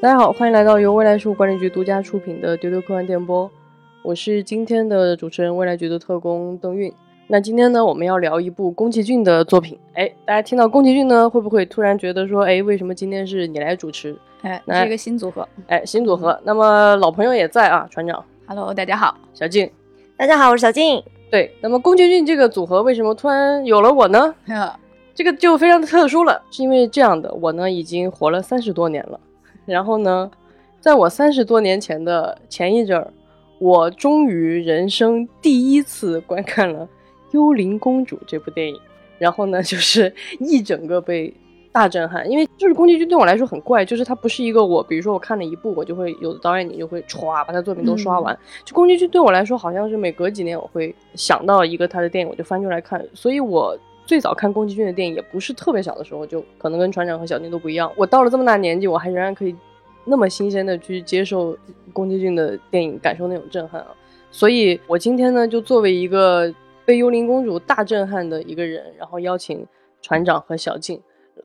大家好，欢迎来到由未来事务管理局独家出品的丢丢科幻电波，我是今天的主持人，未来局的特工邓韵。那今天呢，我们要聊一部宫崎骏的作品。哎，大家听到宫崎骏呢，会不会突然觉得说，哎，为什么今天是你来主持？哎，来是一个新组合。哎，新组合。那么老朋友也在啊，船长，Hello，大家好。小静。大家好，我是小静。对，那么宫崎骏这个组合为什么突然有了我呢？这个就非常的特殊了，是因为这样的，我呢已经活了三十多年了，然后呢，在我三十多年前的前一阵儿，我终于人生第一次观看了《幽灵公主》这部电影，然后呢，就是一整个被大震撼，因为就是宫崎骏对我来说很怪，就是他不是一个我，比如说我看了一部，我就会有的导演你就会歘把他作品都刷完，就宫崎骏对我来说好像是每隔几年我会想到一个他的电影，我就翻出来看，所以我。最早看宫崎骏的电影也不是特别小的时候，就可能跟船长和小静都不一样。我到了这么大年纪，我还仍然可以那么新鲜的去接受宫崎骏的电影，感受那种震撼啊！所以，我今天呢，就作为一个被幽灵公主大震撼的一个人，然后邀请船长和小静，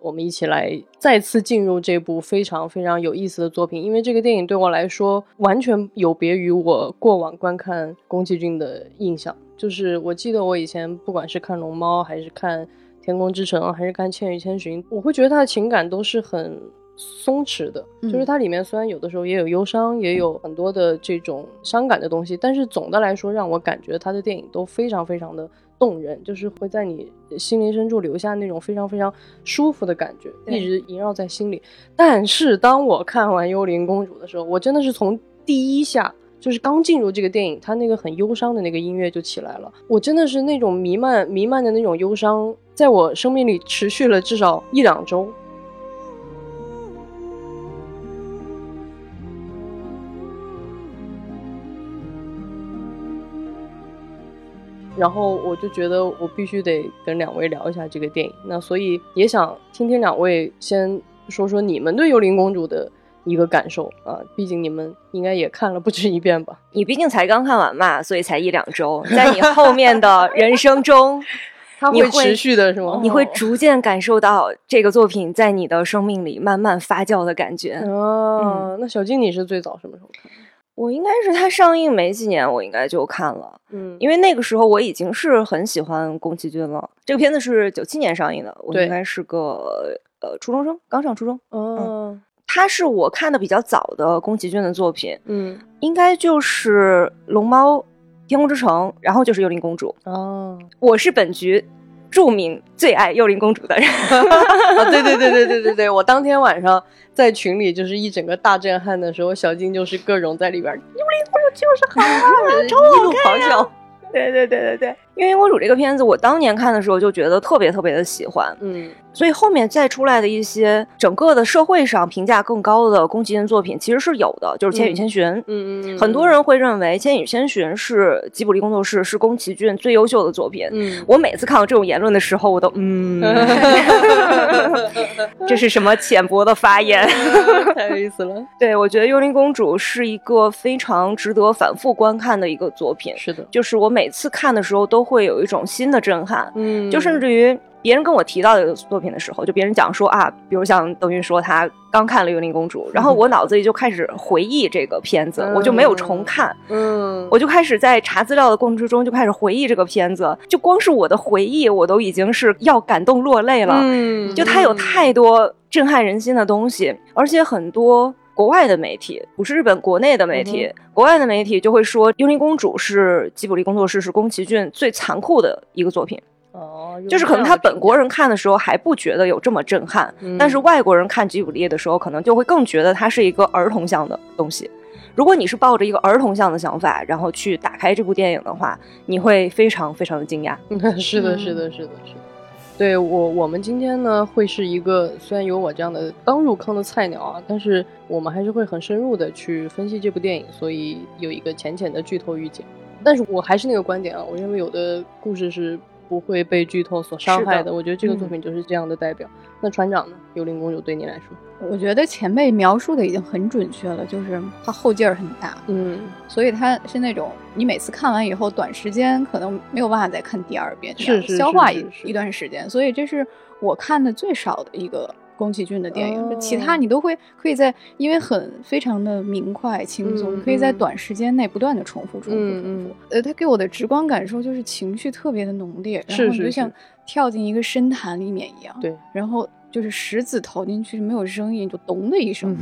我们一起来再次进入这部非常非常有意思的作品。因为这个电影对我来说，完全有别于我过往观看宫崎骏的印象。就是我记得我以前不管是看《龙猫》还是看《天空之城》还是看《千与千寻》，我会觉得他的情感都是很松弛的。就是它里面虽然有的时候也有忧伤，也有很多的这种伤感的东西，但是总的来说让我感觉他的电影都非常非常的动人，就是会在你心灵深处留下那种非常非常舒服的感觉，一直萦绕在心里。但是当我看完《幽灵公主》的时候，我真的是从第一下。就是刚进入这个电影，它那个很忧伤的那个音乐就起来了，我真的是那种弥漫弥漫的那种忧伤，在我生命里持续了至少一两周。然后我就觉得我必须得跟两位聊一下这个电影，那所以也想听听两位先说说你们对《幽灵公主》的。一个感受啊，毕竟你们应该也看了不止一遍吧？你毕竟才刚看完嘛，所以才一两周，在你后面的人生中，它会持续的是吗？你会逐渐感受到这个作品在你的生命里慢慢发酵的感觉。哦，那小静你是最早什么时候看？我应该是它上映没几年，我应该就看了。嗯，因为那个时候我已经是很喜欢宫崎骏了。这个片子是九七年上映的，我应该是个呃初中生，刚上初中。哦。它是我看的比较早的宫崎骏的作品，嗯，应该就是《龙猫》《天空之城》，然后就是《幽灵公主》。哦，我是本局著名最爱幽灵公主的人。啊，对对对对对对对，我当天晚上在群里就是一整个大震撼的时候，小金就是各种在里边，幽灵公主就是好啊，超好看呀！对对对对对，《幽灵公主》这个片子，我当年看的时候就觉得特别特别的喜欢，嗯，所以后面再出来的一些整个的社会上评价更高的宫崎骏作品其实是有的，就是《千与千寻》，嗯嗯，很多人会认为《千与千寻》是吉卜力工作室是宫崎骏最优秀的作品，嗯，我每次看到这种言论的时候，我都嗯，这是什么浅薄的发言？太有意思了。对，我觉得《幽灵公主》是一个非常值得反复观看的一个作品，是的，就是我每次看的时候都会有一种新的震撼，嗯，就甚至于别人跟我提到这个作品的时候，就别人讲说啊，比如像邓云说他刚看了《幽灵公主》，然后我脑子里就开始回忆这个片子，我就没有重看，嗯，我就开始在查资料的过程之中就开始回忆这个片子，就光是我的回忆，我都已经是要感动落泪了，嗯，就它有太多震撼人心的东西，而且很多。国外的媒体不是日本国内的媒体，嗯、国外的媒体就会说《幽灵公主》是吉卜力工作室是宫崎骏最残酷的一个作品。哦，就是可能他本国人看的时候还不觉得有这么震撼，嗯、但是外国人看吉卜力的时候，可能就会更觉得它是一个儿童向的东西。如果你是抱着一个儿童向的想法，然后去打开这部电影的话，你会非常非常的惊讶。是的，是的，是的，是的。对我，我们今天呢会是一个虽然有我这样的刚入坑的菜鸟啊，但是我们还是会很深入的去分析这部电影，所以有一个浅浅的剧透预警。但是我还是那个观点啊，我认为有的故事是不会被剧透所伤害的。的我觉得这个作品就是这样的代表。嗯、那船长呢？幽灵公主对你来说，我觉得前辈描述的已经很准确了，就是它后劲儿很大，嗯，所以它是那种你每次看完以后，短时间可能没有办法再看第二遍，是是消化一是是一段时间。所以这是我看的最少的一个宫崎骏的电影，其他你都会可以在，因为很非常的明快轻松，可以在短时间内不断的重复重复重复。呃，他给我的直观感受就是情绪特别的浓烈，然后你就像跳进一个深潭里面一样。对，然后就是石子投进去没有声音，就咚的一声，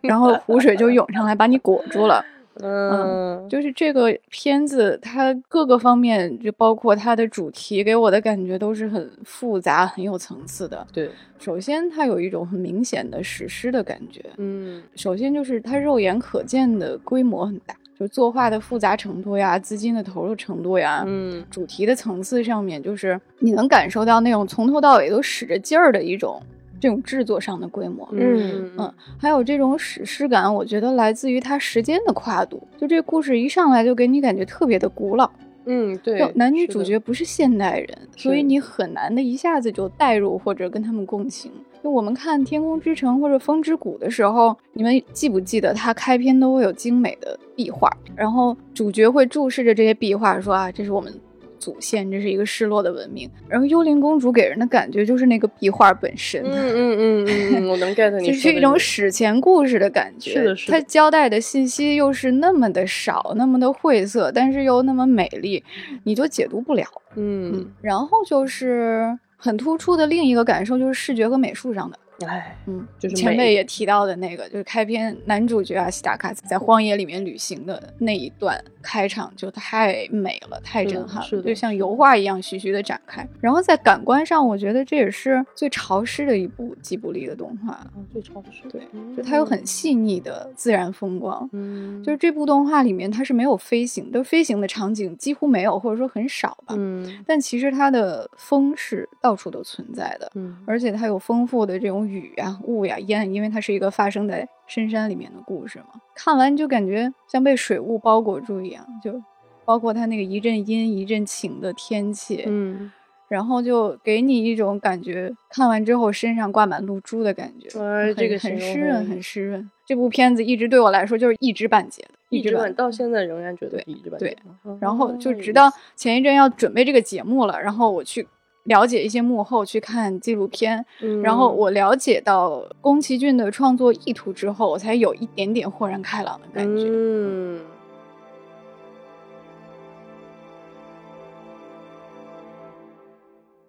然后湖水就涌上来把你裹住了。嗯，就是这个片子，它各个方面，就包括它的主题，给我的感觉都是很复杂、很有层次的。对，首先它有一种很明显的史诗的感觉。嗯，首先就是它肉眼可见的规模很大，就作画的复杂程度呀、资金的投入程度呀，嗯，主题的层次上面，就是你能感受到那种从头到尾都使着劲儿的一种。这种制作上的规模，嗯嗯，还有这种史诗感，我觉得来自于它时间的跨度。就这故事一上来就给你感觉特别的古老，嗯，对，男女主角不是现代人，所以你很难的一下子就代入或者跟他们共情。就我们看《天空之城》或者《风之谷》的时候，你们记不记得它开篇都会有精美的壁画，然后主角会注视着这些壁画说啊，这是我们。祖先，这是一个失落的文明。然后幽灵公主给人的感觉就是那个壁画本身。嗯嗯嗯嗯，我能 get 你。就是一种史前故事的感觉。是的，是的。它交代的信息又是那么的少，那么的晦涩，但是又那么美丽，你就解读不了。嗯。然后就是很突出的另一个感受，就是视觉和美术上的。哎，嗯，就是前辈也提到的那个，就是开篇男主角阿西达卡在荒野里面旅行的那一段开场就太美了，太震撼了，就像油画一样徐徐的展开。然后在感官上，我觉得这也是最潮湿的一部吉卜力的动画，最潮湿。对，就它有很细腻的自然风光。嗯，就是这部动画里面它是没有飞行的，飞行的场景几乎没有，或者说很少吧。嗯，但其实它的风是到处都存在的。嗯，而且它有丰富的这种。雨呀，雾呀，烟，因为它是一个发生在深山里面的故事嘛。看完就感觉像被水雾包裹住一样，就包括它那个一阵阴一阵晴的天气，嗯，然后就给你一种感觉，看完之后身上挂满露珠的感觉，哎，这个很湿润，很湿润。这部片子一直对我来说就是一知半解的，一知半到现在仍然觉得一知半解。对，然后就直到前一阵要准备这个节目了，然后我去。了解一些幕后，去看纪录片，然后我了解到宫崎骏的创作意图之后，我才有一点点豁然开朗的感觉。嗯，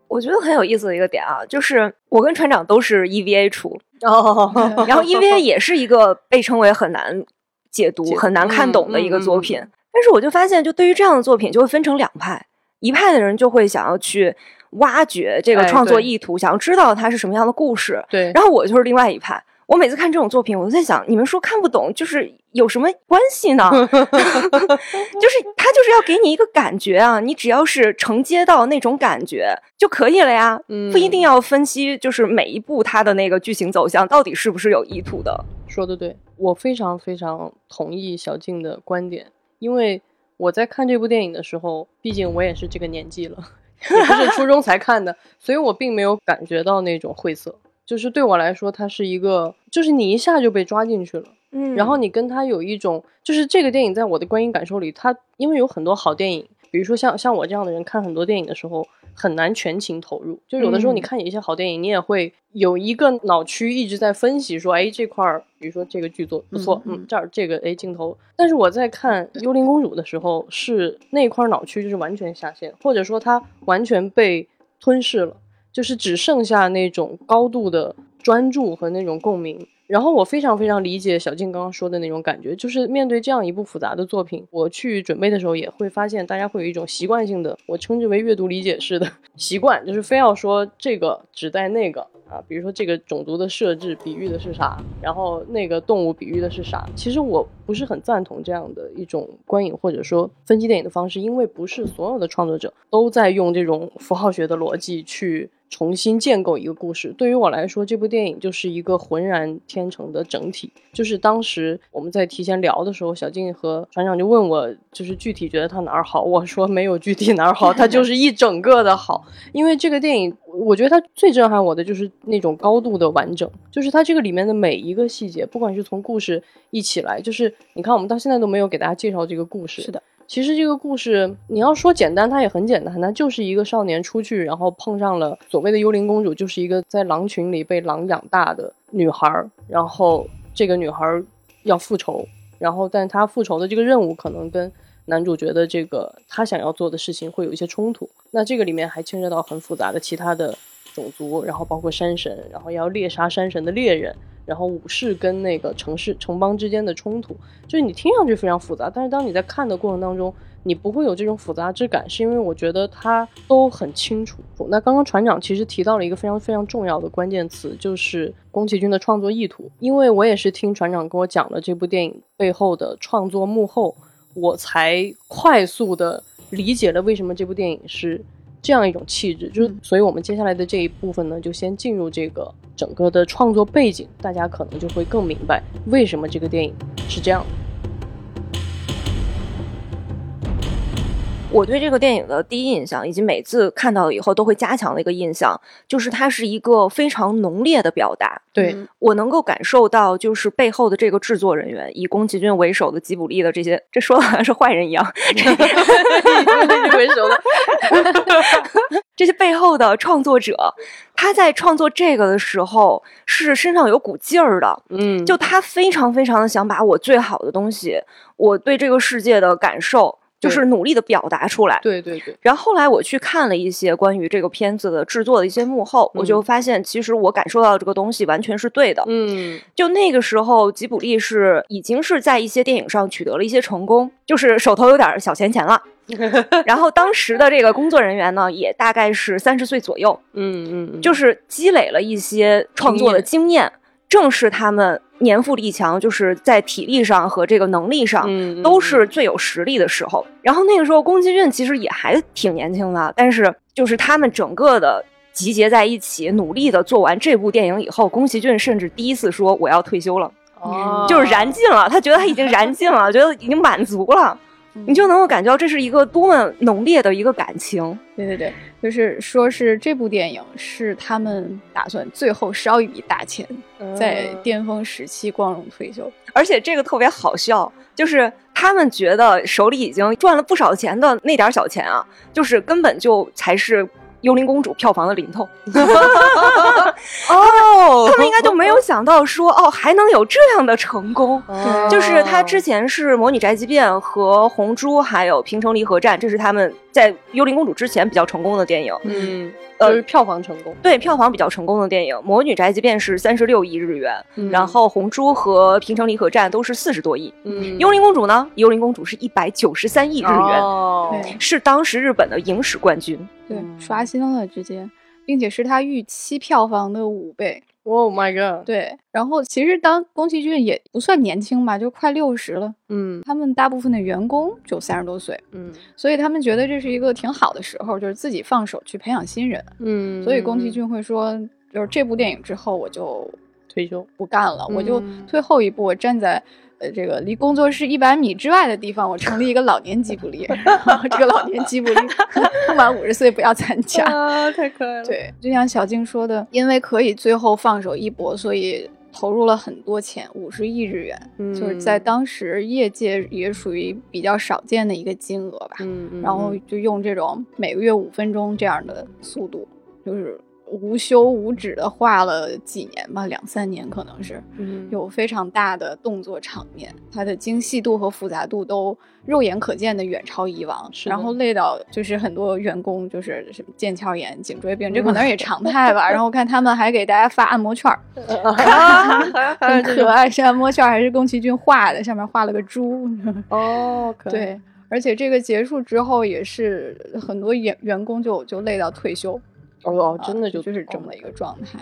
我觉得很有意思的一个点啊，就是我跟船长都是 EVA 出哦，然后 EVA 也是一个被称为很难解读、很难看懂的一个作品，但是我就发现，就对于这样的作品，就会分成两派，一派的人就会想要去。挖掘这个创作意图，想要知道它是什么样的故事。对，然后我就是另外一派。我每次看这种作品，我都在想，你们说看不懂，就是有什么关系呢？就是他就是要给你一个感觉啊，你只要是承接到那种感觉就可以了呀，不一定要分析，就是每一步它的那个剧情走向到底是不是有意图的。说的对，我非常非常同意小静的观点，因为我在看这部电影的时候，毕竟我也是这个年纪了。也不是初中才看的，所以我并没有感觉到那种晦涩。就是对我来说，它是一个，就是你一下就被抓进去了，嗯，然后你跟他有一种，就是这个电影在我的观影感受里，它因为有很多好电影，比如说像像我这样的人看很多电影的时候。很难全情投入，就有的时候你看一些好电影，你也会有一个脑区一直在分析，说，哎，这块儿，比如说这个剧作不错，嗯，这儿这个哎镜头。但是我在看《幽灵公主》的时候，是那块脑区就是完全下线，或者说它完全被吞噬了，就是只剩下那种高度的专注和那种共鸣。然后我非常非常理解小静刚刚说的那种感觉，就是面对这样一部复杂的作品，我去准备的时候也会发现，大家会有一种习惯性的，我称之为阅读理解式的 习惯，就是非要说这个指代那个啊，比如说这个种族的设置比喻的是啥，然后那个动物比喻的是啥。其实我不是很赞同这样的一种观影或者说分析电影的方式，因为不是所有的创作者都在用这种符号学的逻辑去。重新建构一个故事，对于我来说，这部电影就是一个浑然天成的整体。就是当时我们在提前聊的时候，小静和船长就问我，就是具体觉得它哪儿好。我说没有具体哪儿好，它就是一整个的好。因为这个电影，我觉得它最震撼我的就是那种高度的完整，就是它这个里面的每一个细节，不管是从故事一起来，就是你看我们到现在都没有给大家介绍这个故事。是的。其实这个故事你要说简单，它也很简单，它就是一个少年出去，然后碰上了所谓的幽灵公主，就是一个在狼群里被狼养大的女孩，然后这个女孩要复仇，然后但她复仇的这个任务可能跟男主角的这个他想要做的事情会有一些冲突，那这个里面还牵涉到很复杂的其他的种族，然后包括山神，然后要猎杀山神的猎人。然后武士跟那个城市城邦之间的冲突，就是你听上去非常复杂，但是当你在看的过程当中，你不会有这种复杂之感，是因为我觉得他都很清楚。那刚刚船长其实提到了一个非常非常重要的关键词，就是宫崎骏的创作意图。因为我也是听船长跟我讲了这部电影背后的创作幕后，我才快速的理解了为什么这部电影是。这样一种气质，就是，所以我们接下来的这一部分呢，就先进入这个整个的创作背景，大家可能就会更明白为什么这个电影是这样。我对这个电影的第一印象，以及每次看到以后都会加强的一个印象，就是它是一个非常浓烈的表达。对我能够感受到，就是背后的这个制作人员，以宫崎骏为首的吉卜力的这些，这说的好像是坏人一样。以宫崎骏为首的 这些背后的创作者，他在创作这个的时候是身上有股劲儿的。嗯，就他非常非常的想把我最好的东西，我对这个世界的感受。就是努力的表达出来，对对对。然后后来我去看了一些关于这个片子的制作的一些幕后，我就发现其实我感受到这个东西完全是对的。嗯，就那个时候吉卜力是已经是在一些电影上取得了一些成功，就是手头有点小钱钱了。然后当时的这个工作人员呢，也大概是三十岁左右。嗯嗯，就是积累了一些创作的经验。正是他们年富力强，就是在体力上和这个能力上都是最有实力的时候。然后那个时候，宫崎骏其实也还挺年轻的，但是就是他们整个的集结在一起，努力的做完这部电影以后，宫崎骏甚至第一次说我要退休了，就是燃尽了，他觉得他已经燃尽了，觉得已经满足了。你就能够感觉到这是一个多么浓烈的一个感情。对对对，就是说是这部电影是他们打算最后烧一笔大钱，在巅峰时期光荣退休。而且这个特别好笑，就是他们觉得手里已经赚了不少钱的那点小钱啊，就是根本就才是。幽灵公主票房的零头，哦，他们应该就没有想到说，哦，还能有这样的成功。就是他之前是《魔女宅急便》和《红猪》，还有《平城离合战》，这是他们在幽灵公主之前比较成功的电影。嗯。呃，票房成功，对票房比较成功的电影，《魔女宅急便》是三十六亿日元，然后《红猪》和《平城离合战》都是四十多亿。嗯，幽灵公主呢？幽灵公主是一百九十三亿日元，是当时日本的影史冠军。对，刷新了直接，并且是他预期票房的五倍。Oh my god！对，然后其实当宫崎骏也不算年轻吧，就快六十了。嗯，他们大部分的员工就三十多岁。嗯，所以他们觉得这是一个挺好的时候，就是自己放手去培养新人。嗯，所以宫崎骏会说，就是这部电影之后我就退休不干了，我就退后一步，我站在。呃，这个离工作室一百米之外的地方，我成立一个老年吉卜力。这个老年吉卜力不满五十岁不要参加，太可爱了。对，就像小静说的，因为可以最后放手一搏，所以投入了很多钱，五十亿日元，就是在当时业界也属于比较少见的一个金额吧。然后就用这种每个月五分钟这样的速度，就是。无休无止的画了几年吧，两三年可能是，有非常大的动作场面，它的精细度和复杂度都肉眼可见的远超以往。然后累到就是很多员工就是什么腱鞘炎、颈椎病，这可能也常态吧。然后看他们还给大家发按摩券儿，很可爱，是按摩券还是宫崎骏画的？上面画了个猪。哦，对，而且这个结束之后也是很多员员工就就累到退休。哦哦，真的就就是这么一个状态。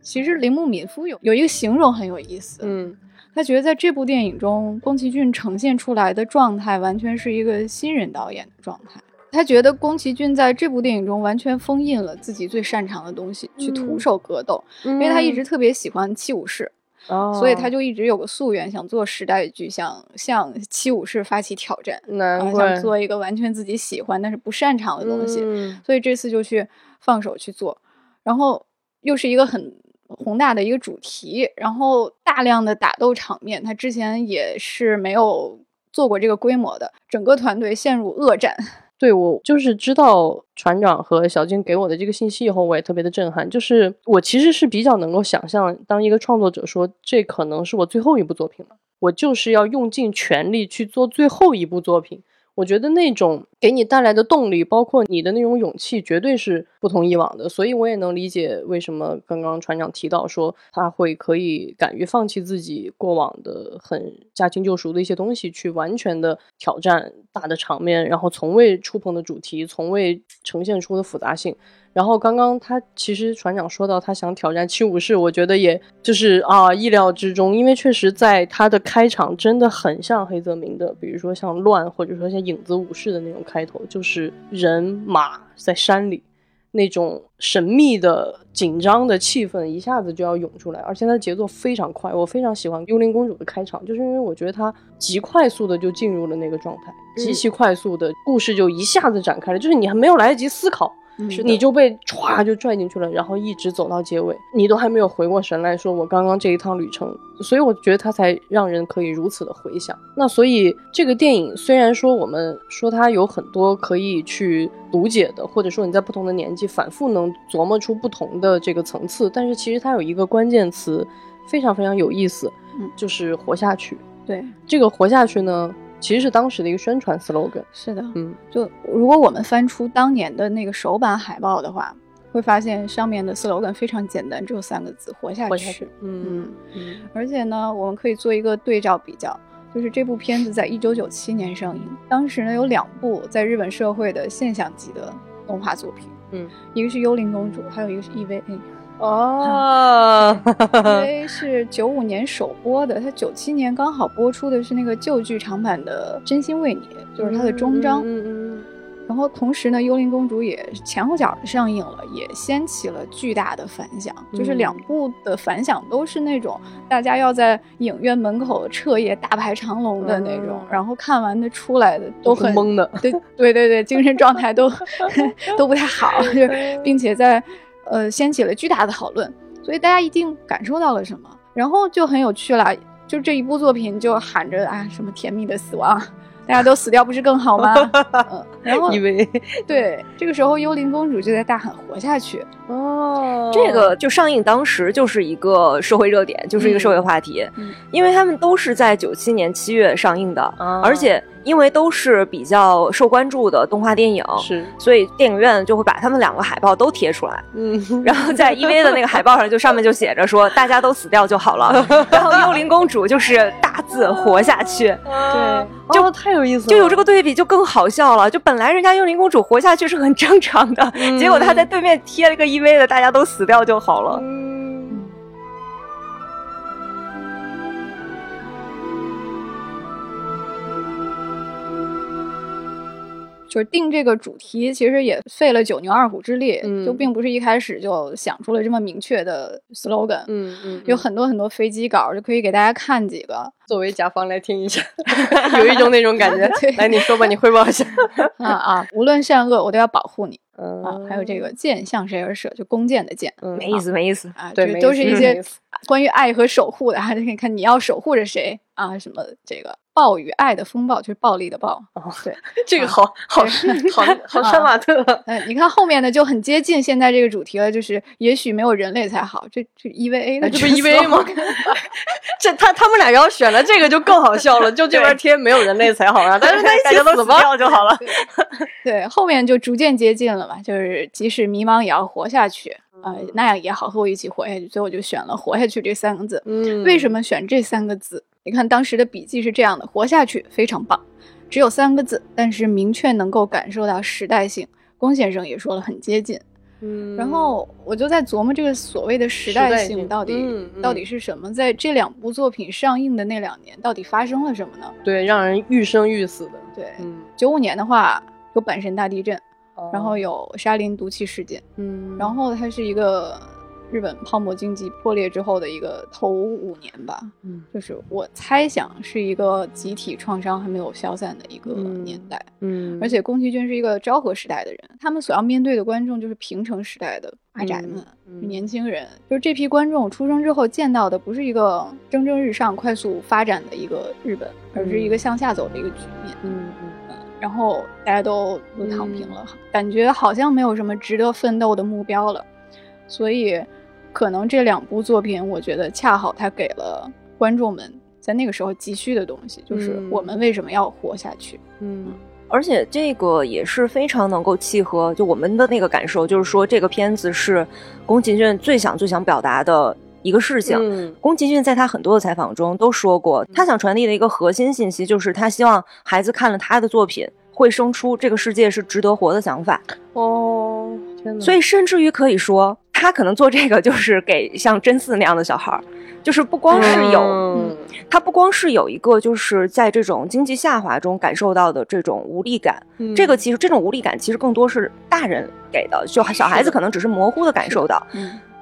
其实铃木敏夫有有一个形容很有意思，嗯，他觉得在这部电影中，宫崎骏呈现出来的状态完全是一个新人导演的状态。他觉得宫崎骏在这部电影中完全封印了自己最擅长的东西，去徒手格斗，因为他一直。特别喜欢七武士，所以他就一直有个夙愿，想做时代剧，想向七武士发起挑战，然后想做一个完全自己喜欢但是不擅长的东西，所以这次就去。放手去做，然后又是一个很宏大的一个主题，然后大量的打斗场面，他之前也是没有做过这个规模的，整个团队陷入恶战。对我就是知道船长和小金给我的这个信息以后，我也特别的震撼。就是我其实是比较能够想象，当一个创作者说这可能是我最后一部作品了，我就是要用尽全力去做最后一部作品。我觉得那种给你带来的动力，包括你的那种勇气，绝对是不同以往的。所以我也能理解为什么刚刚船长提到说他会可以敢于放弃自己过往的很驾轻就熟的一些东西，去完全的挑战大的场面，然后从未触碰的主题，从未呈现出的复杂性。然后刚刚他其实船长说到他想挑战七武士，我觉得也就是啊意料之中，因为确实在他的开场真的很像黑泽明的，比如说像乱或者说像影子武士的那种开头，就是人马在山里那种神秘的紧张的气氛一下子就要涌出来，而且它的节奏非常快，我非常喜欢幽灵公主的开场，就是因为我觉得它极快速的就进入了那个状态，极其快速的故事就一下子展开了，就是你还没有来得及思考。你就被歘就拽进去了，然后一直走到结尾，你都还没有回过神来说，我刚刚这一趟旅程，所以我觉得它才让人可以如此的回想。那所以这个电影虽然说我们说它有很多可以去读解的，或者说你在不同的年纪反复能琢磨出不同的这个层次，但是其实它有一个关键词非常非常有意思，就是活下去。对这个活下去呢。其实是当时的一个宣传 slogan。是的，嗯，就如果我们翻出当年的那个首版海报的话，会发现上面的 slogan 非常简单，只有三个字：活下去。嗯嗯。而且呢，我们可以做一个对照比较，就是这部片子在一九九七年上映，当时呢有两部在日本社会的现象级的动画作品，嗯，一个是《幽灵公主》，还有一个是 EVA。哦，因为是九五年首播的，它九七年刚好播出的是那个旧剧场版的《真心为你》，就是它的终章。嗯嗯。然后同时呢，《幽灵公主》也前后脚的上映了，也掀起了巨大的反响。就是两部的反响都是那种大家要在影院门口彻夜大排长龙的那种，然后看完的出来的都很懵的。对对对对，精神状态都 都不太好，就并且在。呃，掀起了巨大的讨论，所以大家一定感受到了什么，然后就很有趣了。就这一部作品就喊着啊，什么甜蜜的死亡，大家都死掉不是更好吗？嗯，然后 以为对，这个时候幽灵公主就在大喊活下去。哦，这个就上映当时就是一个社会热点，就是一个社会话题，因为他们都是在九七年七月上映的，而且。因为都是比较受关注的动画电影，是，所以电影院就会把他们两个海报都贴出来，嗯，然后在 EV 的那个海报上，就上面就写着说大家都死掉就好了，然后幽灵公主就是大字活下去，对，就太有意思了，就有这个对比就更好笑了，就本来人家幽灵公主活下去是很正常的，结果她在对面贴了个 EV 的大家都死掉就好了。就是定这个主题，其实也费了九牛二虎之力，就并不是一开始就想出了这么明确的 slogan。嗯嗯，有很多很多飞机稿，就可以给大家看几个，作为甲方来听一下，有一种那种感觉。来，你说吧，你汇报一下。啊啊，无论善恶，我都要保护你。啊，还有这个箭向谁而射？就弓箭的箭。没意思，没意思啊。对，都是一些关于爱和守护的，还可以看你要守护着谁啊？什么这个。暴与爱的风暴就是暴力的暴哦，对，这个好好好 好杀马特。嗯，你看后面的就很接近现在这个主题了，就是也许没有人类才好。这这 EVA 的，这不 EVA 吗？这他他们俩要选了这个就更好笑了，就这边贴没有人类才好啊，但是大家都死掉就好了。对，后面就逐渐接近了嘛，就是即使迷茫也要活下去啊，那样也好，和我一起活下去。所以我就选了“活下去”这三个字。嗯，为什么选这三个字？你看当时的笔记是这样的：活下去非常棒，只有三个字，但是明确能够感受到时代性。龚先生也说了很接近，嗯，然后我就在琢磨这个所谓的时代性到底到底是什么？在这两部作品上映的那两年，到底发生了什么呢？对，让人欲生欲死的。对，九五年的话有阪神大地震，然后有沙林毒气事件，嗯，然后它是一个。日本泡沫经济破裂之后的一个头五年吧，嗯，就是我猜想是一个集体创伤还没有消散的一个年代，嗯，而且宫崎骏是一个昭和时代的人，他们所要面对的观众就是平成时代的阿宅们，年轻人，就是这批观众出生之后见到的不是一个蒸蒸日上、快速发展的一个日本，而是一个向下走的一个局面，嗯。嗯。嗯，然后大家都都躺平了，感觉好像没有什么值得奋斗的目标了，所以。可能这两部作品，我觉得恰好它给了观众们在那个时候急需的东西，就是我们为什么要活下去。嗯，而且这个也是非常能够契合就我们的那个感受，就是说这个片子是宫崎骏最想最想表达的一个事情。宫崎骏在他很多的采访中都说过，他想传递的一个核心信息就是他希望孩子看了他的作品会生出这个世界是值得活的想法。哦，天哪！所以甚至于可以说。他可能做这个就是给像真嗣那样的小孩儿，就是不光是有，嗯他不光是有一个就是在这种经济下滑中感受到的这种无力感，这个其实这种无力感其实更多是大人给的，就小孩子可能只是模糊的感受到。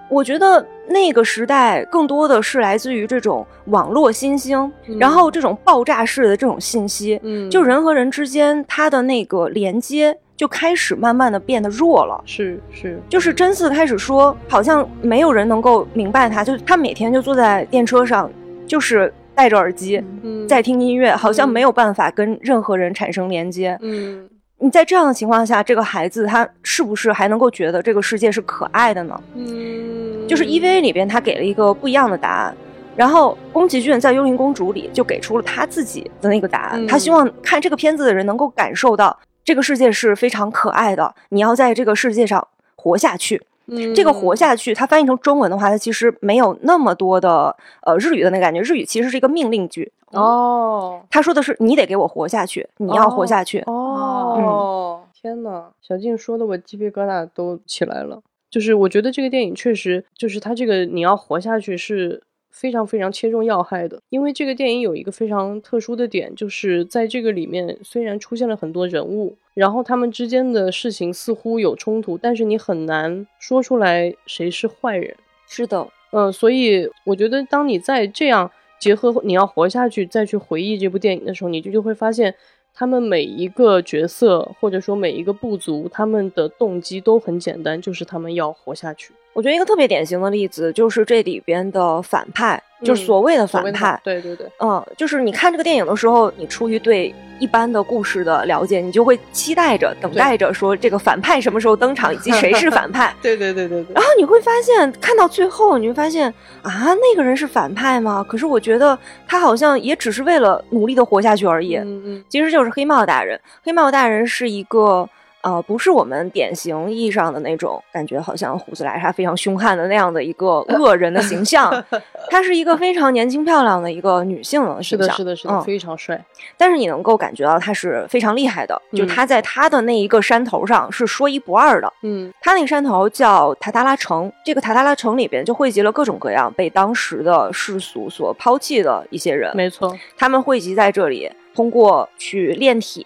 我觉得那个时代更多的是来自于这种网络新兴，然后这种爆炸式的这种信息，就人和人之间他的那个连接。就开始慢慢的变得弱了，是是，就是真嗣开始说，好像没有人能够明白他，就是他每天就坐在电车上，就是戴着耳机在听音乐，好像没有办法跟任何人产生连接。嗯，你在这样的情况下，这个孩子他是不是还能够觉得这个世界是可爱的呢？嗯，就是 EVA 里边他给了一个不一样的答案，然后宫崎骏在《幽灵公主》里就给出了他自己的那个答案，他希望看这个片子的人能够感受到。这个世界是非常可爱的，你要在这个世界上活下去。嗯，这个活下去，它翻译成中文的话，它其实没有那么多的呃日语的那感觉。日语其实是一个命令句哦。他说的是你得给我活下去，你要活下去。哦，天哪，小静说的我鸡皮疙瘩都起来了。就是我觉得这个电影确实，就是它这个你要活下去是。非常非常切中要害的，因为这个电影有一个非常特殊的点，就是在这个里面虽然出现了很多人物，然后他们之间的事情似乎有冲突，但是你很难说出来谁是坏人。是的，嗯，所以我觉得当你在这样结合你要活下去再去回忆这部电影的时候，你就就会发现。他们每一个角色，或者说每一个部族，他们的动机都很简单，就是他们要活下去。我觉得一个特别典型的例子就是这里边的反派。就是所谓的反派，对对对，嗯，就是你看这个电影的时候，你出于对一般的故事的了解，你就会期待着、等待着说这个反派什么时候登场，以及谁是反派。对对对对对。然后你会发现，看到最后，你会发现啊，那个人是反派吗？可是我觉得他好像也只是为了努力的活下去而已。嗯嗯，其实就是黑帽大人。黑帽大人是一个。呃，不是我们典型意义上的那种感觉，好像胡子拉碴非常凶悍的那样的一个 恶人的形象。她是一个非常年轻漂亮的一个女性的形象，是的，是的，是的，非常帅。但是你能够感觉到她是非常厉害的，就她在她的那一个山头上是说一不二的。嗯，她那个山头叫塔塔拉城，这个塔塔拉城里边就汇集了各种各样被当时的世俗所抛弃的一些人。没错，他们汇集在这里，通过去炼铁、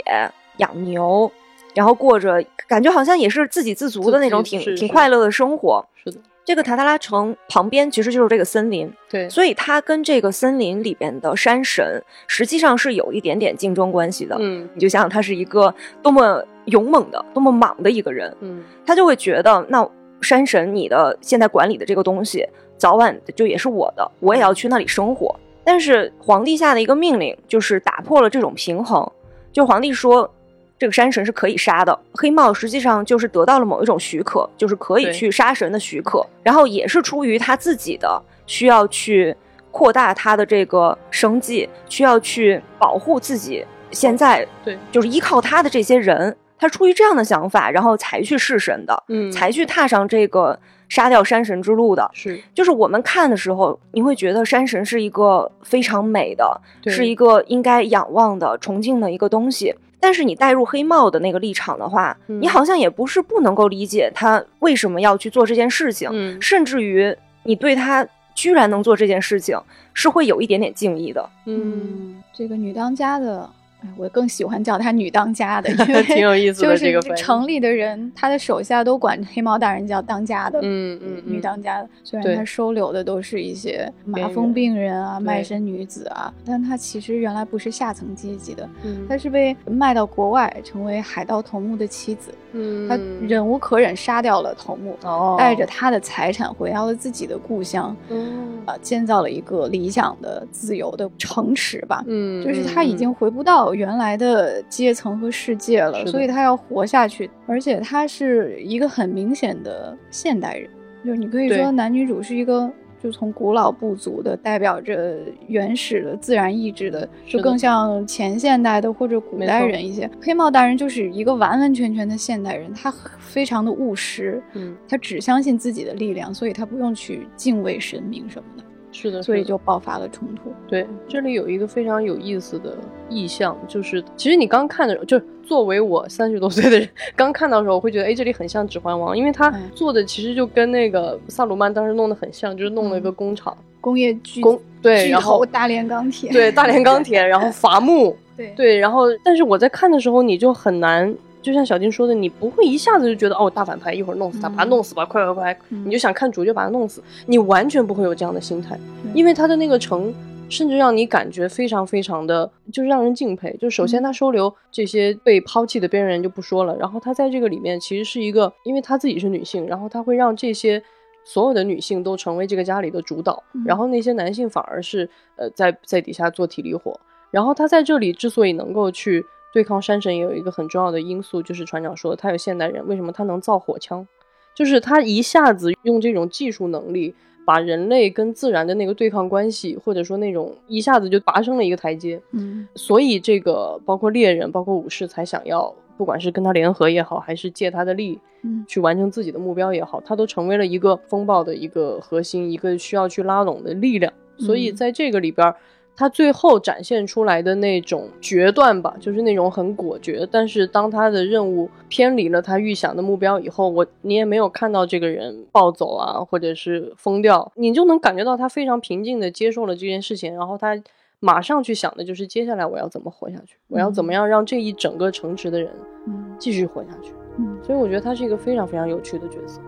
养牛。然后过着感觉好像也是自给自足的那种挺挺快乐的生活。是的，这个塔塔拉城旁边其实就是这个森林。对，所以它跟这个森林里边的山神实际上是有一点点竞争关系的。嗯，你就想想他是一个多么勇猛的、多么莽的一个人。嗯，他就会觉得，那山神你的现在管理的这个东西，早晚就也是我的，我也要去那里生活。但是皇帝下的一个命令就是打破了这种平衡，就皇帝说。这个山神是可以杀的，黑帽实际上就是得到了某一种许可，就是可以去杀神的许可，然后也是出于他自己的需要去扩大他的这个生计，需要去保护自己。现在对，就是依靠他的这些人，他出于这样的想法，然后才去弑神的，嗯，才去踏上这个杀掉山神之路的。是，就是我们看的时候，你会觉得山神是一个非常美的，是一个应该仰望的、崇敬的一个东西。但是你带入黑帽的那个立场的话，你好像也不是不能够理解他为什么要去做这件事情，甚至于你对他居然能做这件事情是会有一点点敬意的。嗯，这个女当家的我更喜欢叫她女当家的，因为挺有意思的。就是城里的人，他的手下都管黑猫大人叫当家的，嗯嗯，女当家的。虽然他收留的都是一些麻风病人啊、卖身女子啊，但他其实原来不是下层阶级的，他是被卖到国外，成为海盗头目的妻子。嗯，他忍无可忍，杀掉了头目，带着他的财产回到了自己的故乡，啊，建造了一个理想的自由的城池吧。嗯，就是他已经回不到原来的阶层和世界了，所以他要活下去。而且他是一个很明显的现代人，就你可以说男女主是一个。就从古老部族的，代表着原始的自然意志的，就更像前现代的或者古代人一些。黑帽大人就是一个完完全全的现代人，他非常的务实，嗯，他只相信自己的力量，所以他不用去敬畏神明什么的。是的，所以就爆发了冲突。对，这里有一个非常有意思的意象，就是其实你刚看的时候，就作为我三十多岁的人，刚看到的时候，我会觉得，哎，这里很像《指环王》，因为他做的其实就跟那个萨鲁曼当时弄得很像，就是弄了一个工厂，工业巨工对，然后大连钢铁，对，大连钢 铁，然后伐木，对对，然后但是我在看的时候，你就很难。就像小金说的，你不会一下子就觉得哦，大反派一会儿弄死他，把他弄死吧，快快快！你就想看主角把他弄死，你完全不会有这样的心态，因为他的那个城，甚至让你感觉非常非常的，就是让人敬佩。就首先他收留这些被抛弃的边缘人就不说了，然后他在这个里面其实是一个，因为他自己是女性，然后他会让这些所有的女性都成为这个家里的主导，然后那些男性反而是呃在在底下做体力活。然后他在这里之所以能够去。对抗山神也有一个很重要的因素，就是船长说，他有现代人，为什么他能造火枪？就是他一下子用这种技术能力，把人类跟自然的那个对抗关系，或者说那种一下子就拔升了一个台阶。嗯，所以这个包括猎人，包括武士，才想要不管是跟他联合也好，还是借他的力，嗯，去完成自己的目标也好，他都成为了一个风暴的一个核心，一个需要去拉拢的力量。所以在这个里边。他最后展现出来的那种决断吧，就是那种很果决。但是当他的任务偏离了他预想的目标以后，我你也没有看到这个人暴走啊，或者是疯掉，你就能感觉到他非常平静的接受了这件事情。然后他马上去想的就是接下来我要怎么活下去，我要怎么样让这一整个城池的人继续活下去。嗯，所以我觉得他是一个非常非常有趣的角色。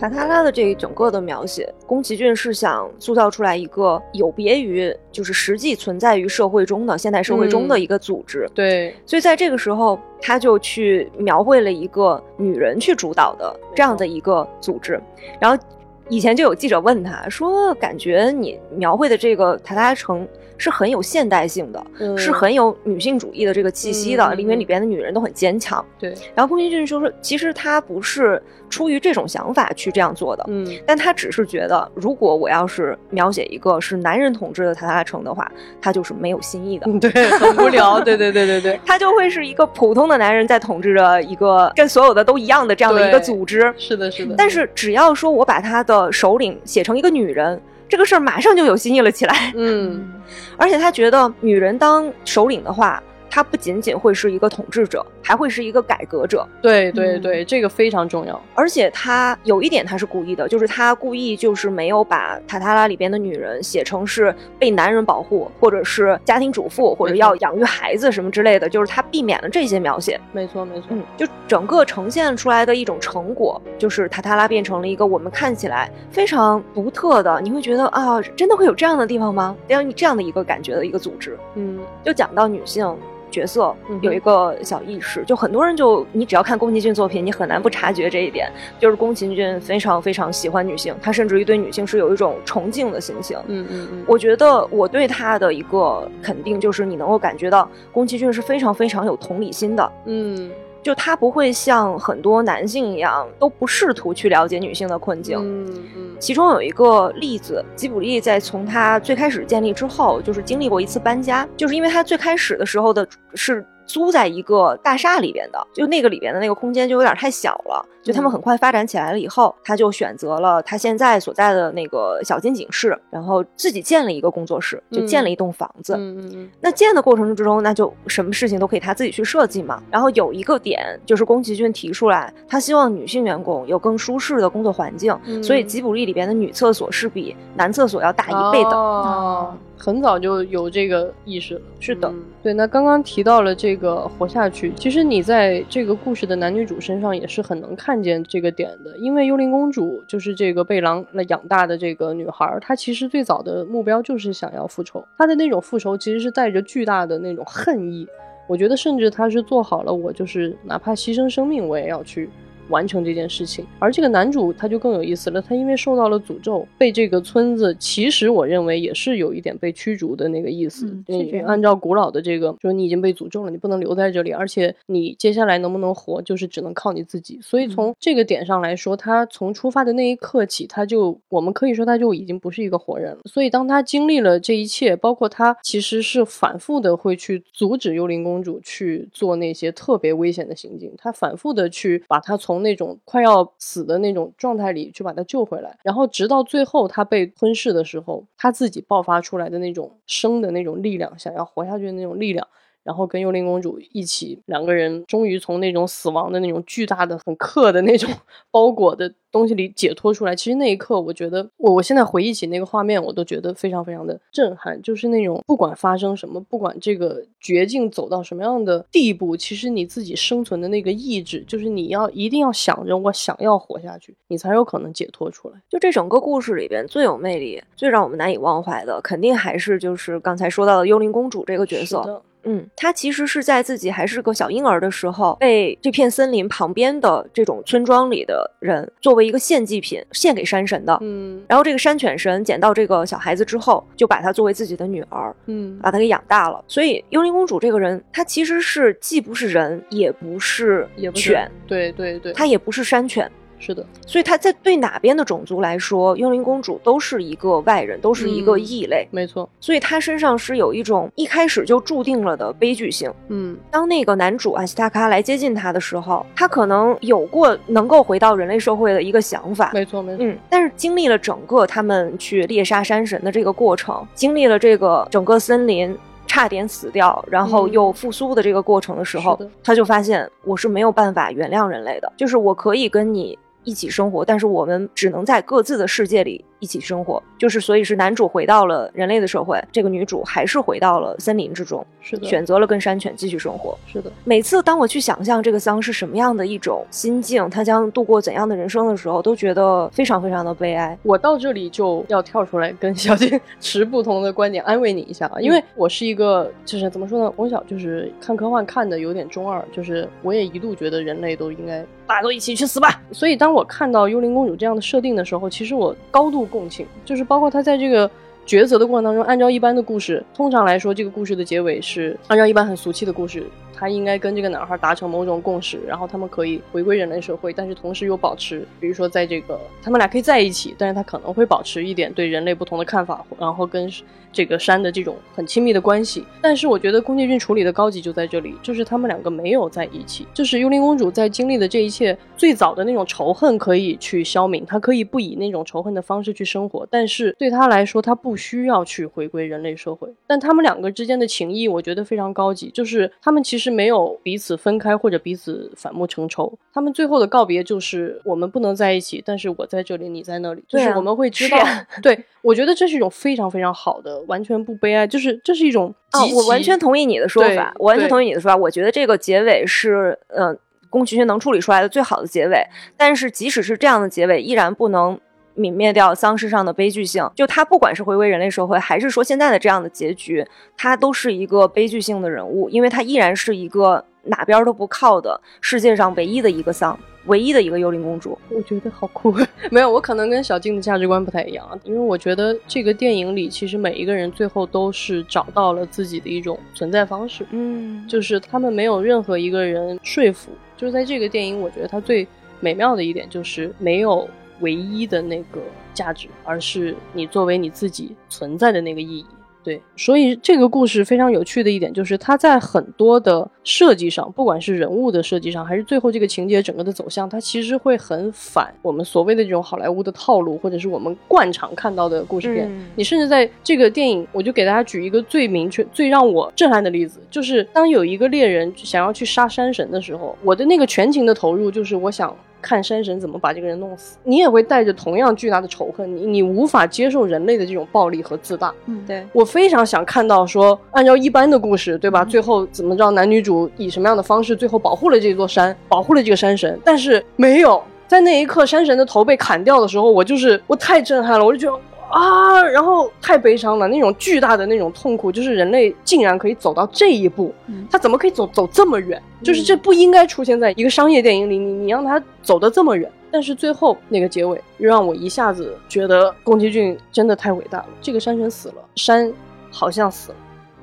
塔塔拉的这一整个的描写，宫崎骏是想塑造出来一个有别于就是实际存在于社会中的现代社会中的一个组织。对，所以在这个时候，他就去描绘了一个女人去主导的这样的一个组织。然后以前就有记者问他说：“感觉你描绘的这个塔塔拉城。”是很有现代性的，是很有女性主义的这个气息的，因为里边的女人都很坚强。对，然后宫崎骏就说，其实他不是出于这种想法去这样做的，嗯，但他只是觉得，如果我要是描写一个是男人统治的塔塔城的话，他就是没有新意的，对，很无聊，对对对对对，他就会是一个普通的男人在统治着一个跟所有的都一样的这样的一个组织，是的，是的。但是只要说我把他的首领写成一个女人。这个事儿马上就有新意了起来，嗯，而且他觉得女人当首领的话。他不仅仅会是一个统治者，还会是一个改革者。对对对，这个非常重要。而且他有一点他是故意的，就是他故意就是没有把塔塔拉里边的女人写成是被男人保护，或者是家庭主妇，或者要养育孩子什么之类的，就是他避免了这些描写。没错没错，嗯，就整个呈现出来的一种成果，就是塔塔拉变成了一个我们看起来非常独特的，你会觉得啊，真的会有这样的地方吗？这样这样的一个感觉的一个组织。嗯，就讲到女性。角色有一个小意识，就很多人就你只要看宫崎骏作品，你很难不察觉这一点，就是宫崎骏非常非常喜欢女性，他甚至于对女性是有一种崇敬的心情。嗯嗯嗯，我觉得我对他的一个肯定就是你能够感觉到宫崎骏是非常非常有同理心的。嗯。就他不会像很多男性一样，都不试图去了解女性的困境。嗯嗯。其中有一个例子，吉卜力在从他最开始建立之后，就是经历过一次搬家，就是因为他最开始的时候的是。租在一个大厦里边的，就那个里边的那个空间就有点太小了。就他们很快发展起来了以后，他就选择了他现在所在的那个小金井市，然后自己建了一个工作室，就建了一栋房子。嗯嗯嗯。那建的过程之中，那就什么事情都可以他自己去设计嘛。然后有一个点就是宫崎骏提出来，他希望女性员工有更舒适的工作环境，所以吉卜力里边的女厕所是比男厕所要大一倍的。哦。很早就有这个意识了，是的，对。那刚刚提到了这个活下去，其实你在这个故事的男女主身上也是很能看看见这个点的，因为幽灵公主就是这个被狼来养大的这个女孩，她其实最早的目标就是想要复仇，她的那种复仇其实是带着巨大的那种恨意，我觉得甚至她是做好了，我就是哪怕牺牲生命，我也要去。完成这件事情，而这个男主他就更有意思了。他因为受到了诅咒，被这个村子，其实我认为也是有一点被驱逐的那个意思。嗯，按照古老的这个，说你已经被诅咒了，你不能留在这里，而且你接下来能不能活，就是只能靠你自己。所以从这个点上来说，他从出发的那一刻起，他就我们可以说他就已经不是一个活人了。所以当他经历了这一切，包括他其实是反复的会去阻止幽灵公主去做那些特别危险的行径，他反复的去把他从那种快要死的那种状态里去把他救回来，然后直到最后他被吞噬的时候，他自己爆发出来的那种生的那种力量，想要活下去的那种力量。然后跟幽灵公主一起，两个人终于从那种死亡的那种巨大的、很刻的那种 包裹的东西里解脱出来。其实那一刻，我觉得我我现在回忆起那个画面，我都觉得非常非常的震撼。就是那种不管发生什么，不管这个绝境走到什么样的地步，其实你自己生存的那个意志，就是你要一定要想着我想要活下去，你才有可能解脱出来。就这整个故事里边最有魅力、最让我们难以忘怀的，肯定还是就是刚才说到的幽灵公主这个角色。嗯，他其实是在自己还是个小婴儿的时候，被这片森林旁边的这种村庄里的人作为一个献祭品献给山神的。嗯，然后这个山犬神捡到这个小孩子之后，就把他作为自己的女儿，嗯，把他给养大了。所以幽灵公主这个人，她其实是既不是人，也不是犬，对对对，她也不是山犬。是的，所以他在对哪边的种族来说，幽灵公主都是一个外人，都是一个异类。没错，所以他身上是有一种一开始就注定了的悲剧性。嗯，当那个男主阿西塔卡来接近他的时候，他可能有过能够回到人类社会的一个想法。没错，没错。嗯，但是经历了整个他们去猎杀山神的这个过程，经历了这个整个森林差点死掉，然后又复苏的这个过程的时候，他就发现我是没有办法原谅人类的，就是我可以跟你。一起生活，但是我们只能在各自的世界里。一起生活，就是所以是男主回到了人类的社会，这个女主还是回到了森林之中，是的，选择了跟山犬继续生活。是的，每次当我去想象这个桑是什么样的一种心境，他将度过怎样的人生的时候，都觉得非常非常的悲哀。我到这里就要跳出来跟小金持不同的观点，安慰你一下啊，因为我是一个就是怎么说呢，从小就是看科幻看的有点中二，就是我也一度觉得人类都应该大家都一起去死吧。所以当我看到幽灵公主这样的设定的时候，其实我高度。共情就是包括她在这个抉择的过程当中，按照一般的故事，通常来说，这个故事的结尾是按照一般很俗气的故事。他应该跟这个男孩达成某种共识，然后他们可以回归人类社会，但是同时又保持，比如说在这个他们俩可以在一起，但是他可能会保持一点对人类不同的看法，然后跟这个山的这种很亲密的关系。但是我觉得宫崎骏处理的高级就在这里，就是他们两个没有在一起，就是幽灵公主在经历的这一切最早的那种仇恨可以去消泯，她可以不以那种仇恨的方式去生活，但是对她来说，她不需要去回归人类社会。但他们两个之间的情谊，我觉得非常高级，就是他们其实没有彼此分开或者彼此反目成仇，他们最后的告别就是我们不能在一起，但是我在这里，你在那里，就是我们会知道。对，我觉得这是一种非常非常好的，完全不悲哀，就是这是一种。哦，我完全同意你的说法，我完全同意你的说法。我觉得这个结尾是，嗯，宫崎骏能处理出来的最好的结尾。但是即使是这样的结尾，依然不能。泯灭掉丧尸上的悲剧性，就他不管是回归人类社会，还是说现在的这样的结局，他都是一个悲剧性的人物，因为他依然是一个哪边都不靠的世界上唯一的一个丧，唯一的一个幽灵公主。我觉得好酷，没有，我可能跟小静的价值观不太一样，因为我觉得这个电影里其实每一个人最后都是找到了自己的一种存在方式，嗯，就是他们没有任何一个人说服，就是在这个电影，我觉得它最美妙的一点就是没有。唯一的那个价值，而是你作为你自己存在的那个意义。对，所以这个故事非常有趣的一点就是，它在很多的设计上，不管是人物的设计上，还是最后这个情节整个的走向，它其实会很反我们所谓的这种好莱坞的套路，或者是我们惯常看到的故事片。你甚至在这个电影，我就给大家举一个最明确、最让我震撼的例子，就是当有一个猎人想要去杀山神的时候，我的那个全情的投入就是我想。看山神怎么把这个人弄死，你也会带着同样巨大的仇恨，你你无法接受人类的这种暴力和自大。嗯，对我非常想看到说，按照一般的故事，对吧？最后怎么着，男女主以什么样的方式，最后保护了这座山，保护了这个山神，但是没有在那一刻山神的头被砍掉的时候，我就是我太震撼了，我就觉得。啊，然后太悲伤了，那种巨大的那种痛苦，就是人类竟然可以走到这一步，他怎么可以走走这么远？就是这不应该出现在一个商业电影里，你你让他走得这么远，但是最后那个结尾又让我一下子觉得宫崎骏真的太伟大了。这个山神死了，山好像死了，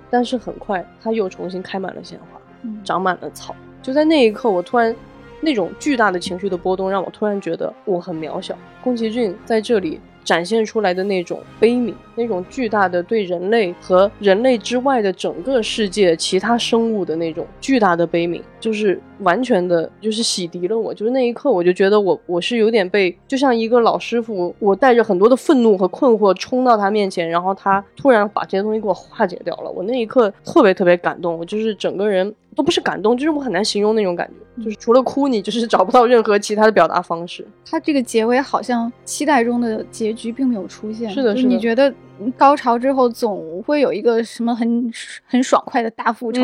但是很快他又重新开满了鲜花，长满了草。就在那一刻，我突然那种巨大的情绪的波动，让我突然觉得我很渺小。宫崎骏在这里。展现出来的那种悲悯，那种巨大的对人类和人类之外的整个世界其他生物的那种巨大的悲悯，就是完全的，就是洗涤了我。就是那一刻，我就觉得我我是有点被，就像一个老师傅，我带着很多的愤怒和困惑冲到他面前，然后他突然把这些东西给我化解掉了。我那一刻特别特别感动，我就是整个人。都不是感动，就是我很难形容那种感觉，就是除了哭，你就是找不到任何其他的表达方式。它这个结尾好像期待中的结局并没有出现，是的，是的。你觉得高潮之后总会有一个什么很很爽快的大复仇，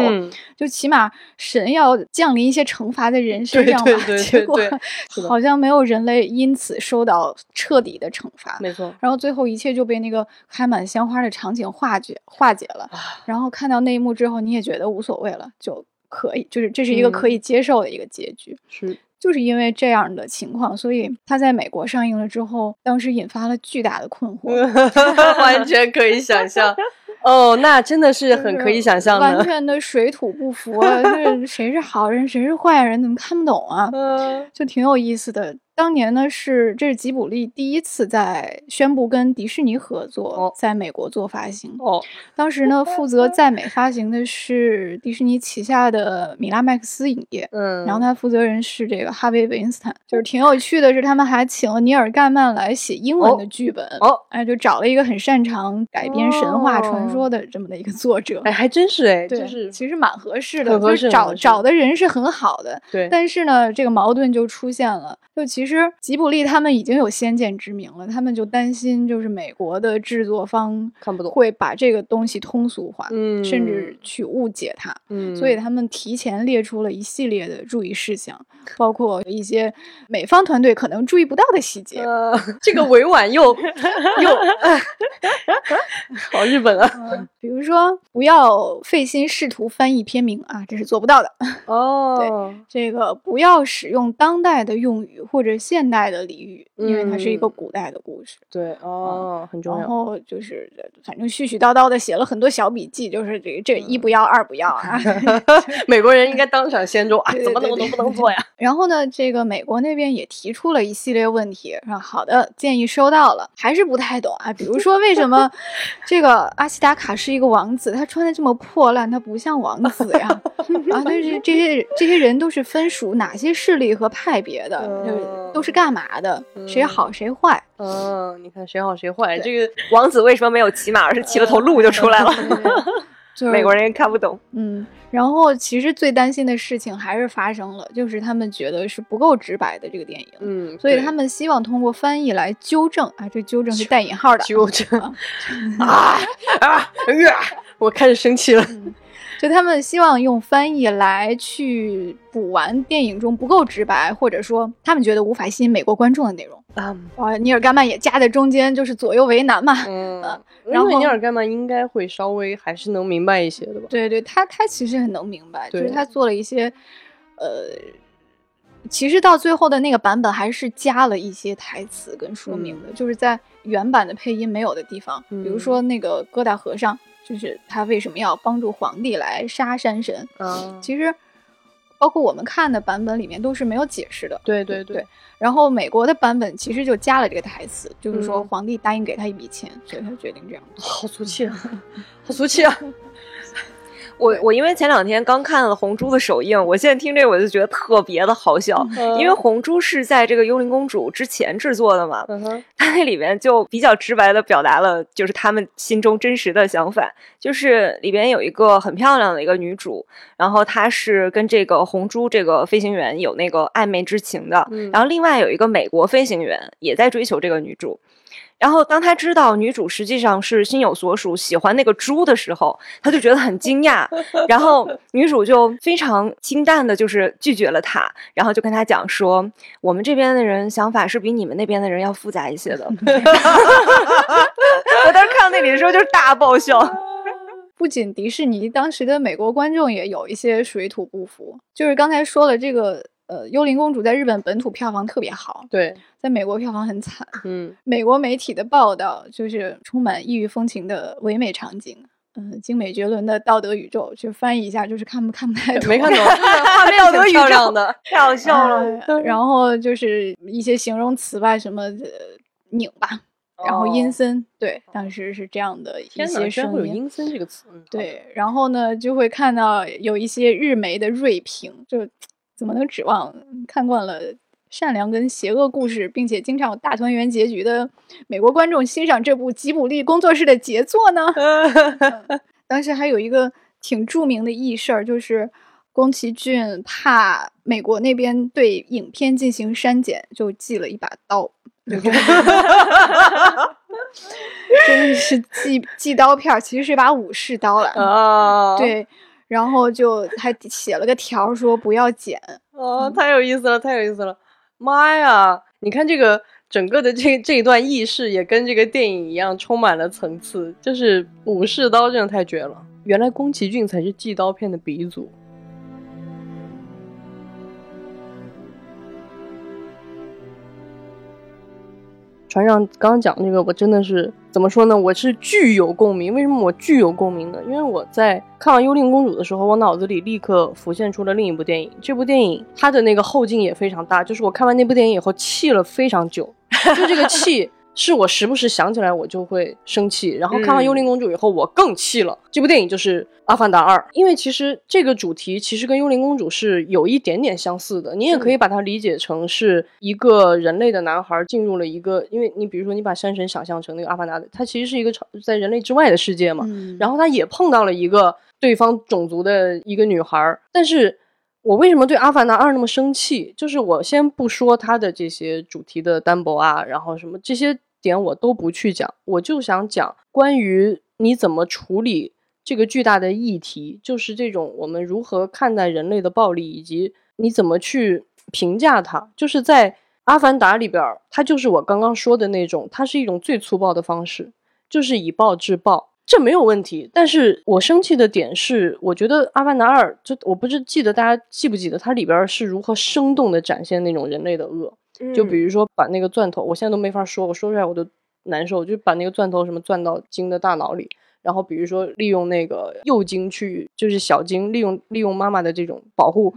就起码神要降临一些惩罚在人身上吧？结果 好像没有人类因此受到彻底的惩罚，没错。然后最后一切就被那个开满鲜花的场景化解化解了，然后看到那一幕之后，你也觉得无所谓了，就。可以，就是这是一个可以接受的一个结局。是，就是因为这样的情况，所以他在美国上映了之后，当时引发了巨大的困惑。完全可以想象。哦，那真的是很可以想象的，完全的水土不服，就是谁是好人，谁是坏人，怎么看不懂啊？就挺有意思的。当年呢是这是吉卜力第一次在宣布跟迪士尼合作，在美国做发行。哦，当时呢 负责在美发行的是迪士尼旗下的米拉麦克斯影业。嗯，然后他负责人是这个哈维·韦因斯坦。就是挺有趣的是，他们还请了尼尔·盖曼来写英文的剧本。哦，哎，就找了一个很擅长改编神话传说的这么的一个作者。哎，还真是哎，就是其实蛮合适的，就是。找找的人是很好的。对，但是呢，这个矛盾就出现了。就其实吉卜力他们已经有先见之明了，他们就担心就是美国的制作方看不懂，会把这个东西通俗化，嗯，甚至去误解它，嗯，所以他们提前列出了一系列的注意事项，包括一些美方团队可能注意不到的细节。这个委婉又 又好日本啊，比如说不要费心试图翻译片名啊，这是做不到的哦。对，这个不要使用当代的用语。或者现代的俚语，因为它是一个古代的故事。对哦，很重要。然后就是反正絮絮叨叨的写了很多小笔记，就是这这一不要二不要啊。美国人应该当场掀桌 啊，怎么怎么都不能做呀。然后呢，这个美国那边也提出了一系列问题，说好的建议收到了，还是不太懂啊。比如说为什么 这个阿西达卡是一个王子，他穿的这么破烂，他不像王子呀？啊，但是这些这些人都是分属哪些势力和派别的？都是干嘛的？谁好谁坏？嗯，你看谁好谁坏。这个 王子为什么没有骑马，而是骑了头鹿就出来了？美国人也看不懂。嗯，然后其实最担心的事情还是发生了，就是他们觉得是不够直白的这个电影。嗯，所以他们希望通过翻译来纠正啊，这纠正是带引号的纠正啊啊！我开始生气了。就他们希望用翻译来去补完电影中不够直白，或者说他们觉得无法吸引美国观众的内容。啊，尼尔盖曼也夹在中间，就是左右为难嘛。嗯，然后尼尔盖曼应该会稍微还是能明白一些的吧？对对，他他其实很能明白，就是他做了一些，呃，其实到最后的那个版本还是加了一些台词跟说明的，就是在原版的配音没有的地方，比如说那个疙瘩和尚。就是他为什么要帮助皇帝来杀山神？嗯，其实。包括我们看的版本里面都是没有解释的。对对对。然后美国的版本其实就加了这个台词，就是说皇帝答应给他一笔钱，所以他决定这样。好俗气啊！好俗气啊！我我因为前两天刚看了《红猪》的首映，我现在听这我就觉得特别的好笑，因为《红猪》是在这个《幽灵公主》之前制作的嘛，它那里面就比较直白的表达了就是他们心中真实的想法，就是里边有一个很漂亮的一个女主，然后她是跟这个红猪这个飞行员有那个暧昧之情的，然后另外有一个美国飞行员也在追求这个女主。然后，当他知道女主实际上是心有所属，喜欢那个猪的时候，他就觉得很惊讶。然后女主就非常清淡的，就是拒绝了他，然后就跟他讲说：“我们这边的人想法是比你们那边的人要复杂一些的。”我当时看到那里的时候就是大爆笑。不仅迪士尼，当时的美国观众也有一些水土不服。就是刚才说了这个。呃，幽灵公主在日本本土票房特别好，对，在美国票房很惨。嗯，美国媒体的报道就是充满异域风情的唯美场景，嗯，精美绝伦的道德宇宙，就翻译一下就是看不看不太懂，没看懂，画面挺漂亮的，太好笑了。然后就是一些形容词吧，什么拧吧，然后阴森，对，当时是这样的一些声音。有阴森这个词，对，然后呢就会看到有一些日媒的锐评，就。怎么能指望看惯了善良跟邪恶故事，并且经常有大团圆结局的美国观众欣赏这部吉卜力工作室的杰作呢？当时还有一个挺著名的轶事儿，就是宫崎骏怕美国那边对影片进行删减，就寄了一把刀，真的是寄寄刀片，其实是一把武士刀了啊！对。然后就还写了个条说不要剪哦，太有意思了，太有意思了！妈呀，你看这个整个的这这一段轶事也跟这个电影一样充满了层次，就是武士刀真的太绝了。原来宫崎骏才是寄刀片的鼻祖。船长刚刚讲那个，我真的是怎么说呢？我是具有共鸣。为什么我具有共鸣呢？因为我在看完《幽灵公主》的时候，我脑子里立刻浮现出了另一部电影。这部电影它的那个后劲也非常大，就是我看完那部电影以后气了非常久，就这个气。是我时不时想起来我就会生气，然后看完《幽灵公主》以后我更气了。这部电影就是《阿凡达二》，因为其实这个主题其实跟《幽灵公主》是有一点点相似的，你也可以把它理解成是一个人类的男孩进入了一个，因为你比如说你把山神想象成那个阿凡达的，它其实是一个超在人类之外的世界嘛，然后他也碰到了一个对方种族的一个女孩，但是。我为什么对《阿凡达二》那么生气？就是我先不说它的这些主题的单薄啊，然后什么这些点我都不去讲，我就想讲关于你怎么处理这个巨大的议题，就是这种我们如何看待人类的暴力，以及你怎么去评价它。就是在《阿凡达》里边，它就是我刚刚说的那种，它是一种最粗暴的方式，就是以暴制暴。这没有问题，但是我生气的点是，我觉得《阿凡达二》就我不是记得大家记不记得它里边是如何生动的展现那种人类的恶，就比如说把那个钻头，我现在都没法说，我说出来我都难受，就把那个钻头什么钻到鲸的大脑里，然后比如说利用那个幼鲸去，就是小鲸利用利用妈妈的这种保护，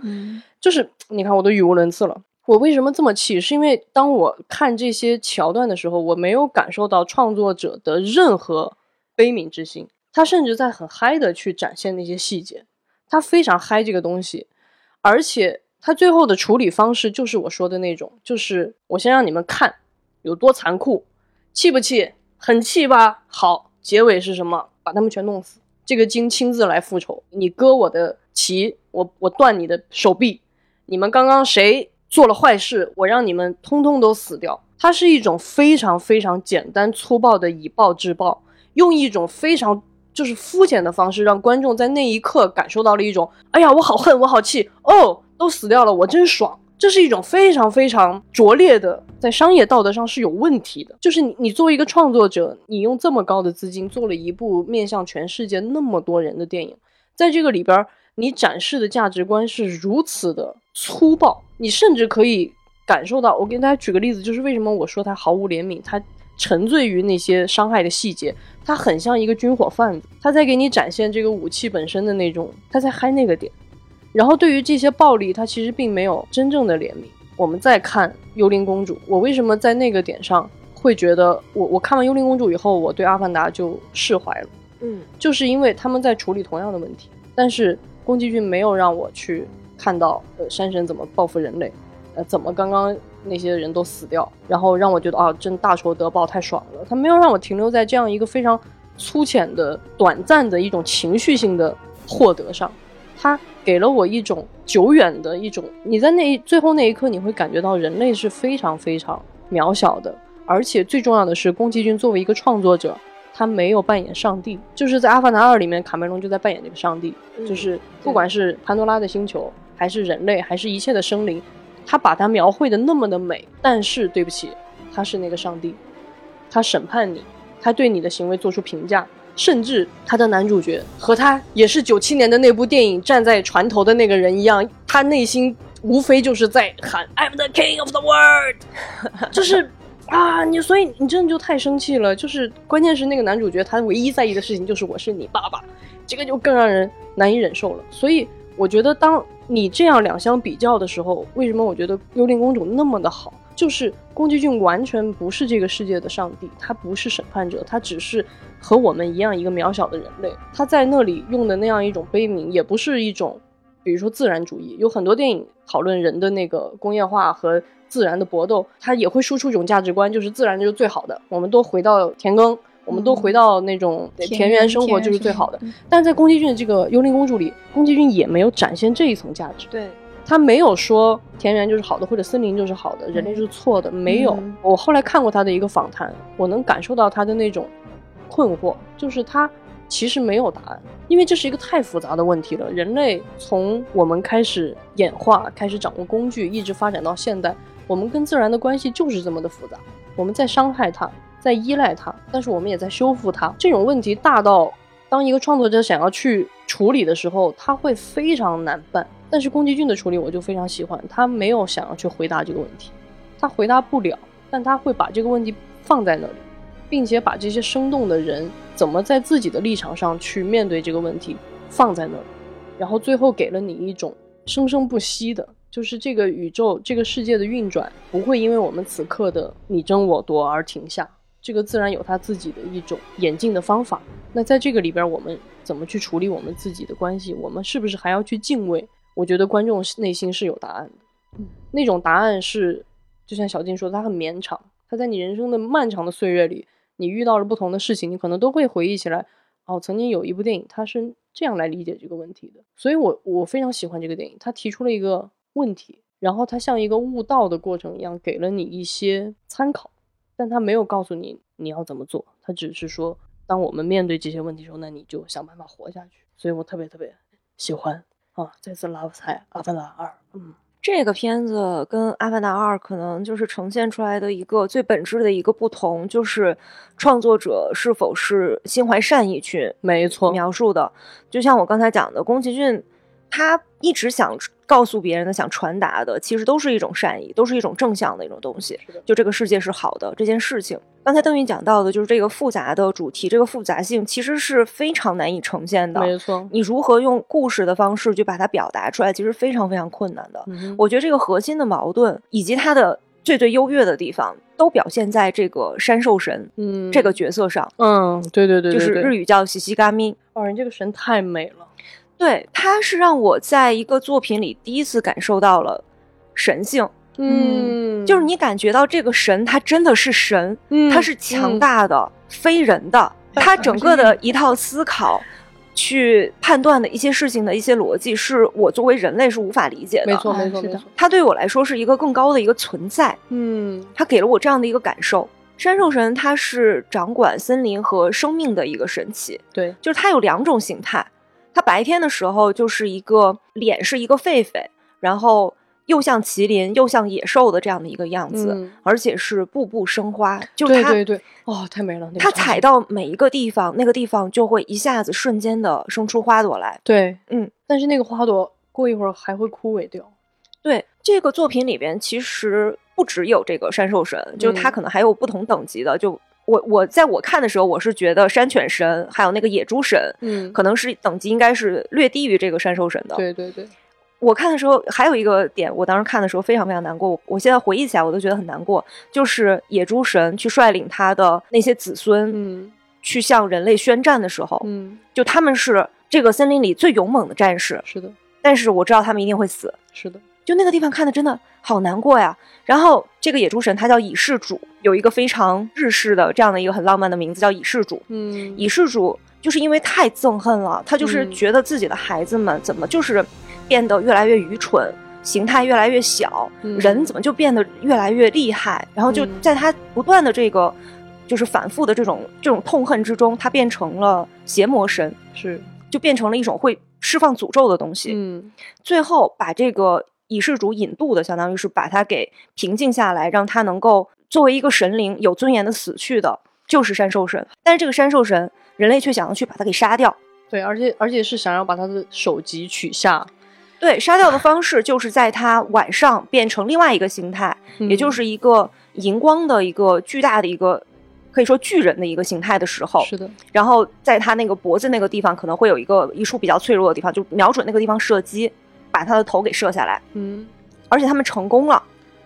就是你看我都语无伦次了。我为什么这么气？是因为当我看这些桥段的时候，我没有感受到创作者的任何。悲悯之心，他甚至在很嗨的去展现那些细节，他非常嗨这个东西，而且他最后的处理方式就是我说的那种，就是我先让你们看有多残酷，气不气？很气吧？好，结尾是什么？把他们全弄死。这个金亲自来复仇，你割我的旗，我我断你的手臂。你们刚刚谁做了坏事？我让你们通通都死掉。它是一种非常非常简单粗暴的以暴制暴。用一种非常就是肤浅的方式，让观众在那一刻感受到了一种“哎呀，我好恨，我好气哦，都死掉了，我真爽”。这是一种非常非常拙劣的，在商业道德上是有问题的。就是你，你作为一个创作者，你用这么高的资金做了一部面向全世界那么多人的电影，在这个里边，你展示的价值观是如此的粗暴，你甚至可以感受到。我给大家举个例子，就是为什么我说他毫无怜悯，他。沉醉于那些伤害的细节，他很像一个军火贩子，他在给你展现这个武器本身的那种，他在嗨那个点。然后对于这些暴力，他其实并没有真正的怜悯。我们再看幽灵公主，我为什么在那个点上会觉得我我看完幽灵公主以后，我对阿凡达就释怀了？嗯，就是因为他们在处理同样的问题，但是宫崎骏没有让我去看到呃山神怎么报复人类，呃怎么刚刚那些人都死掉，然后让我觉得啊真大仇得报太爽了。他没有让我停留在这样一个非常粗浅的、短暂的一种情绪性的获得上，他给了我一种久远的一种，你在那最后那一刻你会感觉到人类是非常非常渺小的，而且最重要的是宫崎骏作为一个创作者。他没有扮演上帝，就是在《阿凡达二》里面，卡梅隆就在扮演这个上帝，就是不管是潘多拉的星球，还是人类，还是一切的生灵，他把它描绘的那么的美。但是对不起，他是那个上帝，他审判你，他对你的行为做出评价，甚至他的男主角和他也是九七年的那部电影站在船头的那个人一样，他内心无非就是在喊 “I'm the king of the world”，就是。啊，你所以你真的就太生气了，就是关键是那个男主角他唯一在意的事情就是我是你爸爸，这个就更让人难以忍受了。所以我觉得当你这样两相比较的时候，为什么我觉得幽灵公主那么的好？就是宫崎骏完全不是这个世界的上帝，他不是审判者，他只是和我们一样一个渺小的人类。他在那里用的那样一种悲悯，也不是一种，比如说自然主义，有很多电影讨论人的那个工业化和。自然的搏斗，他也会输出一种价值观，就是自然就是最好的。我们都回到田耕，我们都回到那种田园生活，就是最好的。但在宫崎骏的这个《幽灵公主》里，宫崎骏也没有展现这一层价值。对他没有说田园就是好的，或者森林就是好的，人类是错的。没有。我后来看过他的一个访谈，我能感受到他的那种困惑，就是他。其实没有答案，因为这是一个太复杂的问题了。人类从我们开始演化，开始掌握工具，一直发展到现代，我们跟自然的关系就是这么的复杂。我们在伤害它，在依赖它，但是我们也在修复它。这种问题大到，当一个创作者想要去处理的时候，他会非常难办。但是宫崎骏的处理我就非常喜欢，他没有想要去回答这个问题，他回答不了，但他会把这个问题放在那里。并且把这些生动的人怎么在自己的立场上去面对这个问题放在那里，然后最后给了你一种生生不息的，就是这个宇宙、这个世界的运转不会因为我们此刻的你争我夺而停下。这个自然有它自己的一种演进的方法。那在这个里边，我们怎么去处理我们自己的关系？我们是不是还要去敬畏？我觉得观众内心是有答案的。那种答案是，就像小静说，的，它很绵长，它在你人生的漫长的岁月里。你遇到了不同的事情，你可能都会回忆起来，哦，曾经有一部电影，它是这样来理解这个问题的。所以，我我非常喜欢这个电影，它提出了一个问题，然后它像一个悟道的过程一样，给了你一些参考，但他没有告诉你你要怎么做，他只是说，当我们面对这些问题时候，那你就想办法活下去。所以我特别特别喜欢啊，这次《Love 菜阿凡达二》，嗯。这个片子跟《阿凡达二》可能就是呈现出来的一个最本质的一个不同，就是创作者是否是心怀善意去没错描述的。就像我刚才讲的，宫崎骏。他一直想告诉别人的、想传达的，其实都是一种善意，都是一种正向的一种东西。就这个世界是好的这件事情。刚才邓云讲到的，就是这个复杂的主题，这个复杂性其实是非常难以呈现的。没错，你如何用故事的方式去把它表达出来，其实非常非常困难的。我觉得这个核心的矛盾以及它的最最优越的地方，都表现在这个山兽神嗯这个角色上。嗯，对对对，就是日语叫西西嘎咪。哦，人这个神太美了。对，他是让我在一个作品里第一次感受到了神性，嗯，就是你感觉到这个神他真的是神，他是强大的、非人的，他整个的一套思考、去判断的一些事情的一些逻辑，是我作为人类是无法理解的。没错，没错，没错。他对我来说是一个更高的一个存在，嗯，他给了我这样的一个感受。山兽神它是掌管森林和生命的一个神奇，对，就是它有两种形态。他白天的时候就是一个脸是一个狒狒，然后又像麒麟又像野兽的这样的一个样子，而且是步步生花。就对对对，哦，太美了！他踩到每一个地方，那个地方就会一下子瞬间的生出花朵来。对，嗯，但是那个花朵过一会儿还会枯萎掉。对，这个作品里边其实不只有这个山兽神，就是它可能还有不同等级的就。我我在我看的时候，我是觉得山犬神还有那个野猪神，嗯，可能是等级应该是略低于这个山兽神的。对对对，我看的时候还有一个点，我当时看的时候非常非常难过。我我现在回忆起来，我都觉得很难过。就是野猪神去率领他的那些子孙，嗯，去向人类宣战的时候，嗯，就他们是这个森林里最勇猛的战士，是的。但是我知道他们一定会死，是的。就那个地方看的真的好难过呀。然后这个野猪神他叫乙世主，有一个非常日式的这样的一个很浪漫的名字叫乙世主。嗯，乙世主就是因为太憎恨了，他就是觉得自己的孩子们怎么就是变得越来越愚蠢，形态越来越小，人怎么就变得越来越厉害？然后就在他不断的这个就是反复的这种这种痛恨之中，他变成了邪魔神，是就变成了一种会释放诅咒的东西。嗯，最后把这个。以世主引渡的，相当于是把他给平静下来，让他能够作为一个神灵有尊严的死去的，就是山兽神。但是这个山兽神，人类却想要去把他给杀掉。对，而且而且是想要把他的首级取下。对，杀掉的方式就是在他晚上变成另外一个形态，也就是一个荧光的一个巨大的一个，可以说巨人的一个形态的时候。是的。然后在他那个脖子那个地方，可能会有一个一处比较脆弱的地方，就瞄准那个地方射击。把他的头给射下来，嗯，而且他们成功了，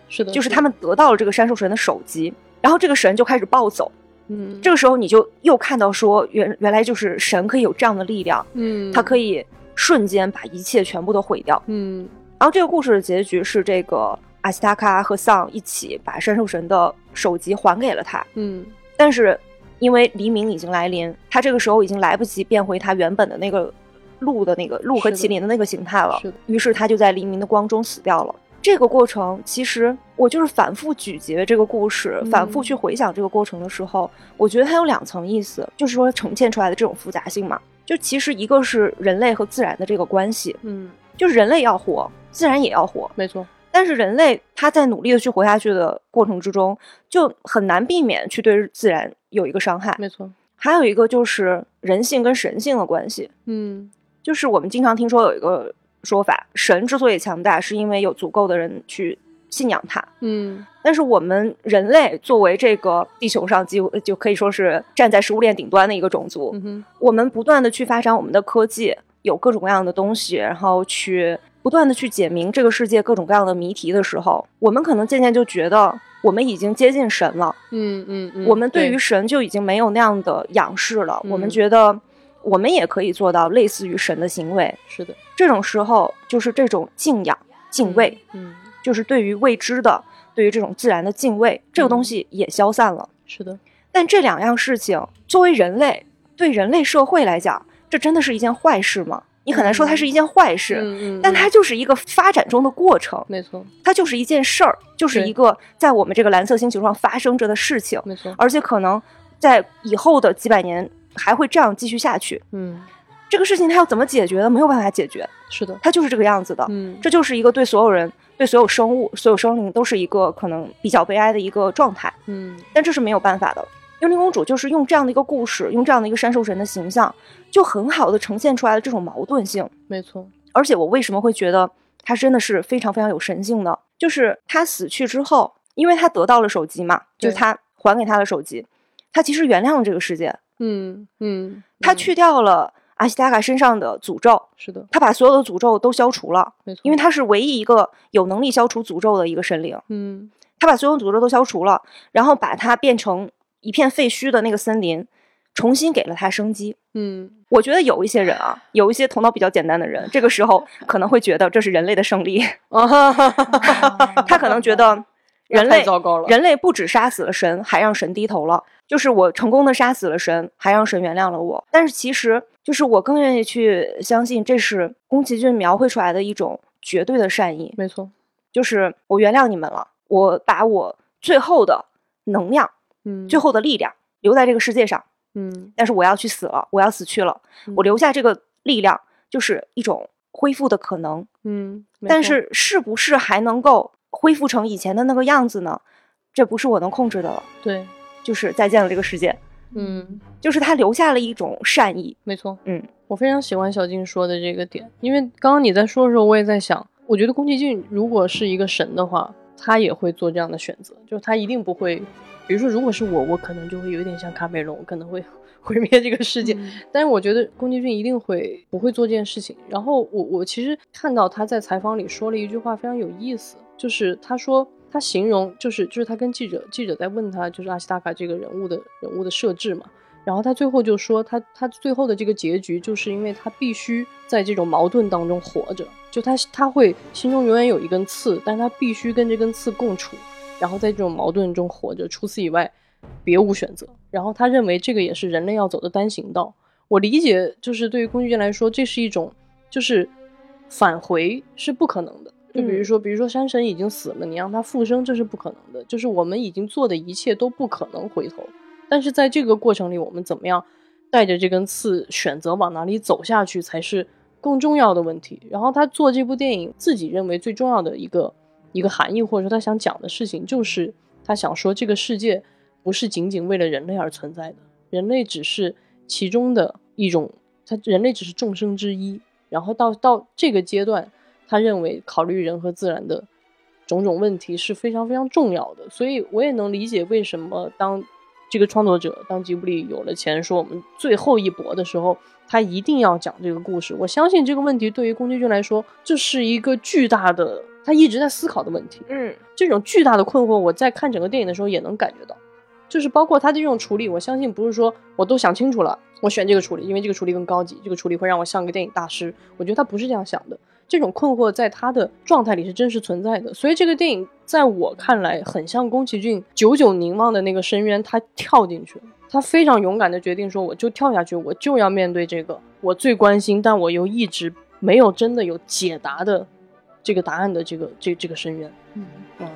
是的，就是他们得到了这个山兽神的首级，然后这个神就开始暴走，嗯，这个时候你就又看到说原原来就是神可以有这样的力量，嗯，他可以瞬间把一切全部都毁掉，嗯，然后这个故事的结局是这个阿西塔卡和丧一起把山兽神的首级还给了他，嗯，但是因为黎明已经来临，他这个时候已经来不及变回他原本的那个。鹿的那个鹿和麒麟的那个形态了，于是他就在黎明的光中死掉了。这个过程其实我就是反复咀嚼这个故事，反复去回想这个过程的时候，我觉得它有两层意思，就是说呈现出来的这种复杂性嘛。就其实一个是人类和自然的这个关系，嗯，就是人类要活，自然也要活，没错。但是人类他在努力的去活下去的过程之中，就很难避免去对自然有一个伤害，没错。还有一个就是人性跟神性的关系，嗯。就是我们经常听说有一个说法，神之所以强大，是因为有足够的人去信仰他。嗯，但是我们人类作为这个地球上几乎就可以说是站在食物链顶端的一个种族，我们不断的去发展我们的科技，有各种各样的东西，然后去不断的去解明这个世界各种各样的谜题的时候，我们可能渐渐就觉得我们已经接近神了。嗯嗯嗯，我们对于神就已经没有那样的仰视了。我们觉得。我们也可以做到类似于神的行为，是的。这种时候就是这种敬仰、敬畏，嗯，就是对于未知的、对于这种自然的敬畏，这个东西也消散了。是的。但这两样事情，作为人类，对人类社会来讲，这真的是一件坏事吗？你很难说它是一件坏事，嗯嗯。但它就是一个发展中的过程，没错。它就是一件事儿，就是一个在我们这个蓝色星球上发生着的事情，没错。而且可能在以后的几百年。还会这样继续下去，嗯，这个事情他要怎么解决呢？没有办法解决，是的，它就是这个样子的，嗯，这就是一个对所有人、对所有生物、所有生灵都是一个可能比较悲哀的一个状态，嗯，但这是没有办法的。幽灵公主就是用这样的一个故事，用这样的一个山兽神的形象，就很好的呈现出来了这种矛盾性，没错。而且我为什么会觉得她真的是非常非常有神性的？就是她死去之后，因为她得到了手机嘛，就是他还给她的手机，他其实原谅了这个世界。嗯嗯，他去掉了阿西达卡身上的诅咒，是的，他把所有的诅咒都消除了，没错，因为他是唯一一个有能力消除诅咒的一个神灵。嗯，他把所有诅咒都消除了，然后把它变成一片废墟的那个森林，重新给了他生机。嗯，我觉得有一些人啊，有一些头脑比较简单的人，这个时候可能会觉得这是人类的胜利，他可能觉得。人类糟糕了，人类不止杀死了神，还让神低头了。就是我成功的杀死了神，还让神原谅了我。但是其实，就是我更愿意去相信，这是宫崎骏描绘出来的一种绝对的善意。没错，就是我原谅你们了，我把我最后的能量，嗯，最后的力量留在这个世界上，嗯。但是我要去死了，我要死去了，我留下这个力量，就是一种恢复的可能，嗯。但是是不是还能够？恢复成以前的那个样子呢？这不是我能控制的了。对，就是再见了这个世界。嗯，就是他留下了一种善意。没错。嗯，我非常喜欢小静说的这个点，因为刚刚你在说的时候，我也在想，我觉得宫崎骏如果是一个神的话，他也会做这样的选择，就是他一定不会，比如说如果是我，我可能就会有点像卡梅隆，我可能会 毁灭这个世界。但是我觉得宫崎骏一定会不会做这件事情。然后我我其实看到他在采访里说了一句话非常有意思，就是他说他形容就是就是他跟记者记者在问他就是阿西达卡这个人物的人物的设置嘛。然后他最后就说，他他最后的这个结局，就是因为他必须在这种矛盾当中活着，就他他会心中永远有一根刺，但他必须跟这根刺共处，然后在这种矛盾中活着，除此以外，别无选择。然后他认为这个也是人类要走的单行道。我理解，就是对于工具人来说，这是一种就是返回是不可能的。就比如说，比如说山神已经死了，你让他复生，这是不可能的。就是我们已经做的一切都不可能回头。但是在这个过程里，我们怎么样带着这根刺选择往哪里走下去，才是更重要的问题。然后他做这部电影，自己认为最重要的一个一个含义，或者说他想讲的事情，就是他想说这个世界不是仅仅为了人类而存在的，人类只是其中的一种，他人类只是众生之一。然后到到这个阶段，他认为考虑人和自然的种种问题是非常非常重要的。所以我也能理解为什么当。这个创作者当吉卜力有了钱，说我们最后一搏的时候，他一定要讲这个故事。我相信这个问题对于宫崎骏来说，这是一个巨大的，他一直在思考的问题。嗯，这种巨大的困惑，我在看整个电影的时候也能感觉到，就是包括他的这种处理，我相信不是说我都想清楚了，我选这个处理，因为这个处理更高级，这个处理会让我像个电影大师。我觉得他不是这样想的。这种困惑在他的状态里是真实存在的，所以这个电影在我看来很像宫崎骏久久凝望的那个深渊，他跳进去了，他非常勇敢的决定说，我就跳下去，我就要面对这个我最关心，但我又一直没有真的有解答的这个答案的这个这这个深渊。嗯嗯。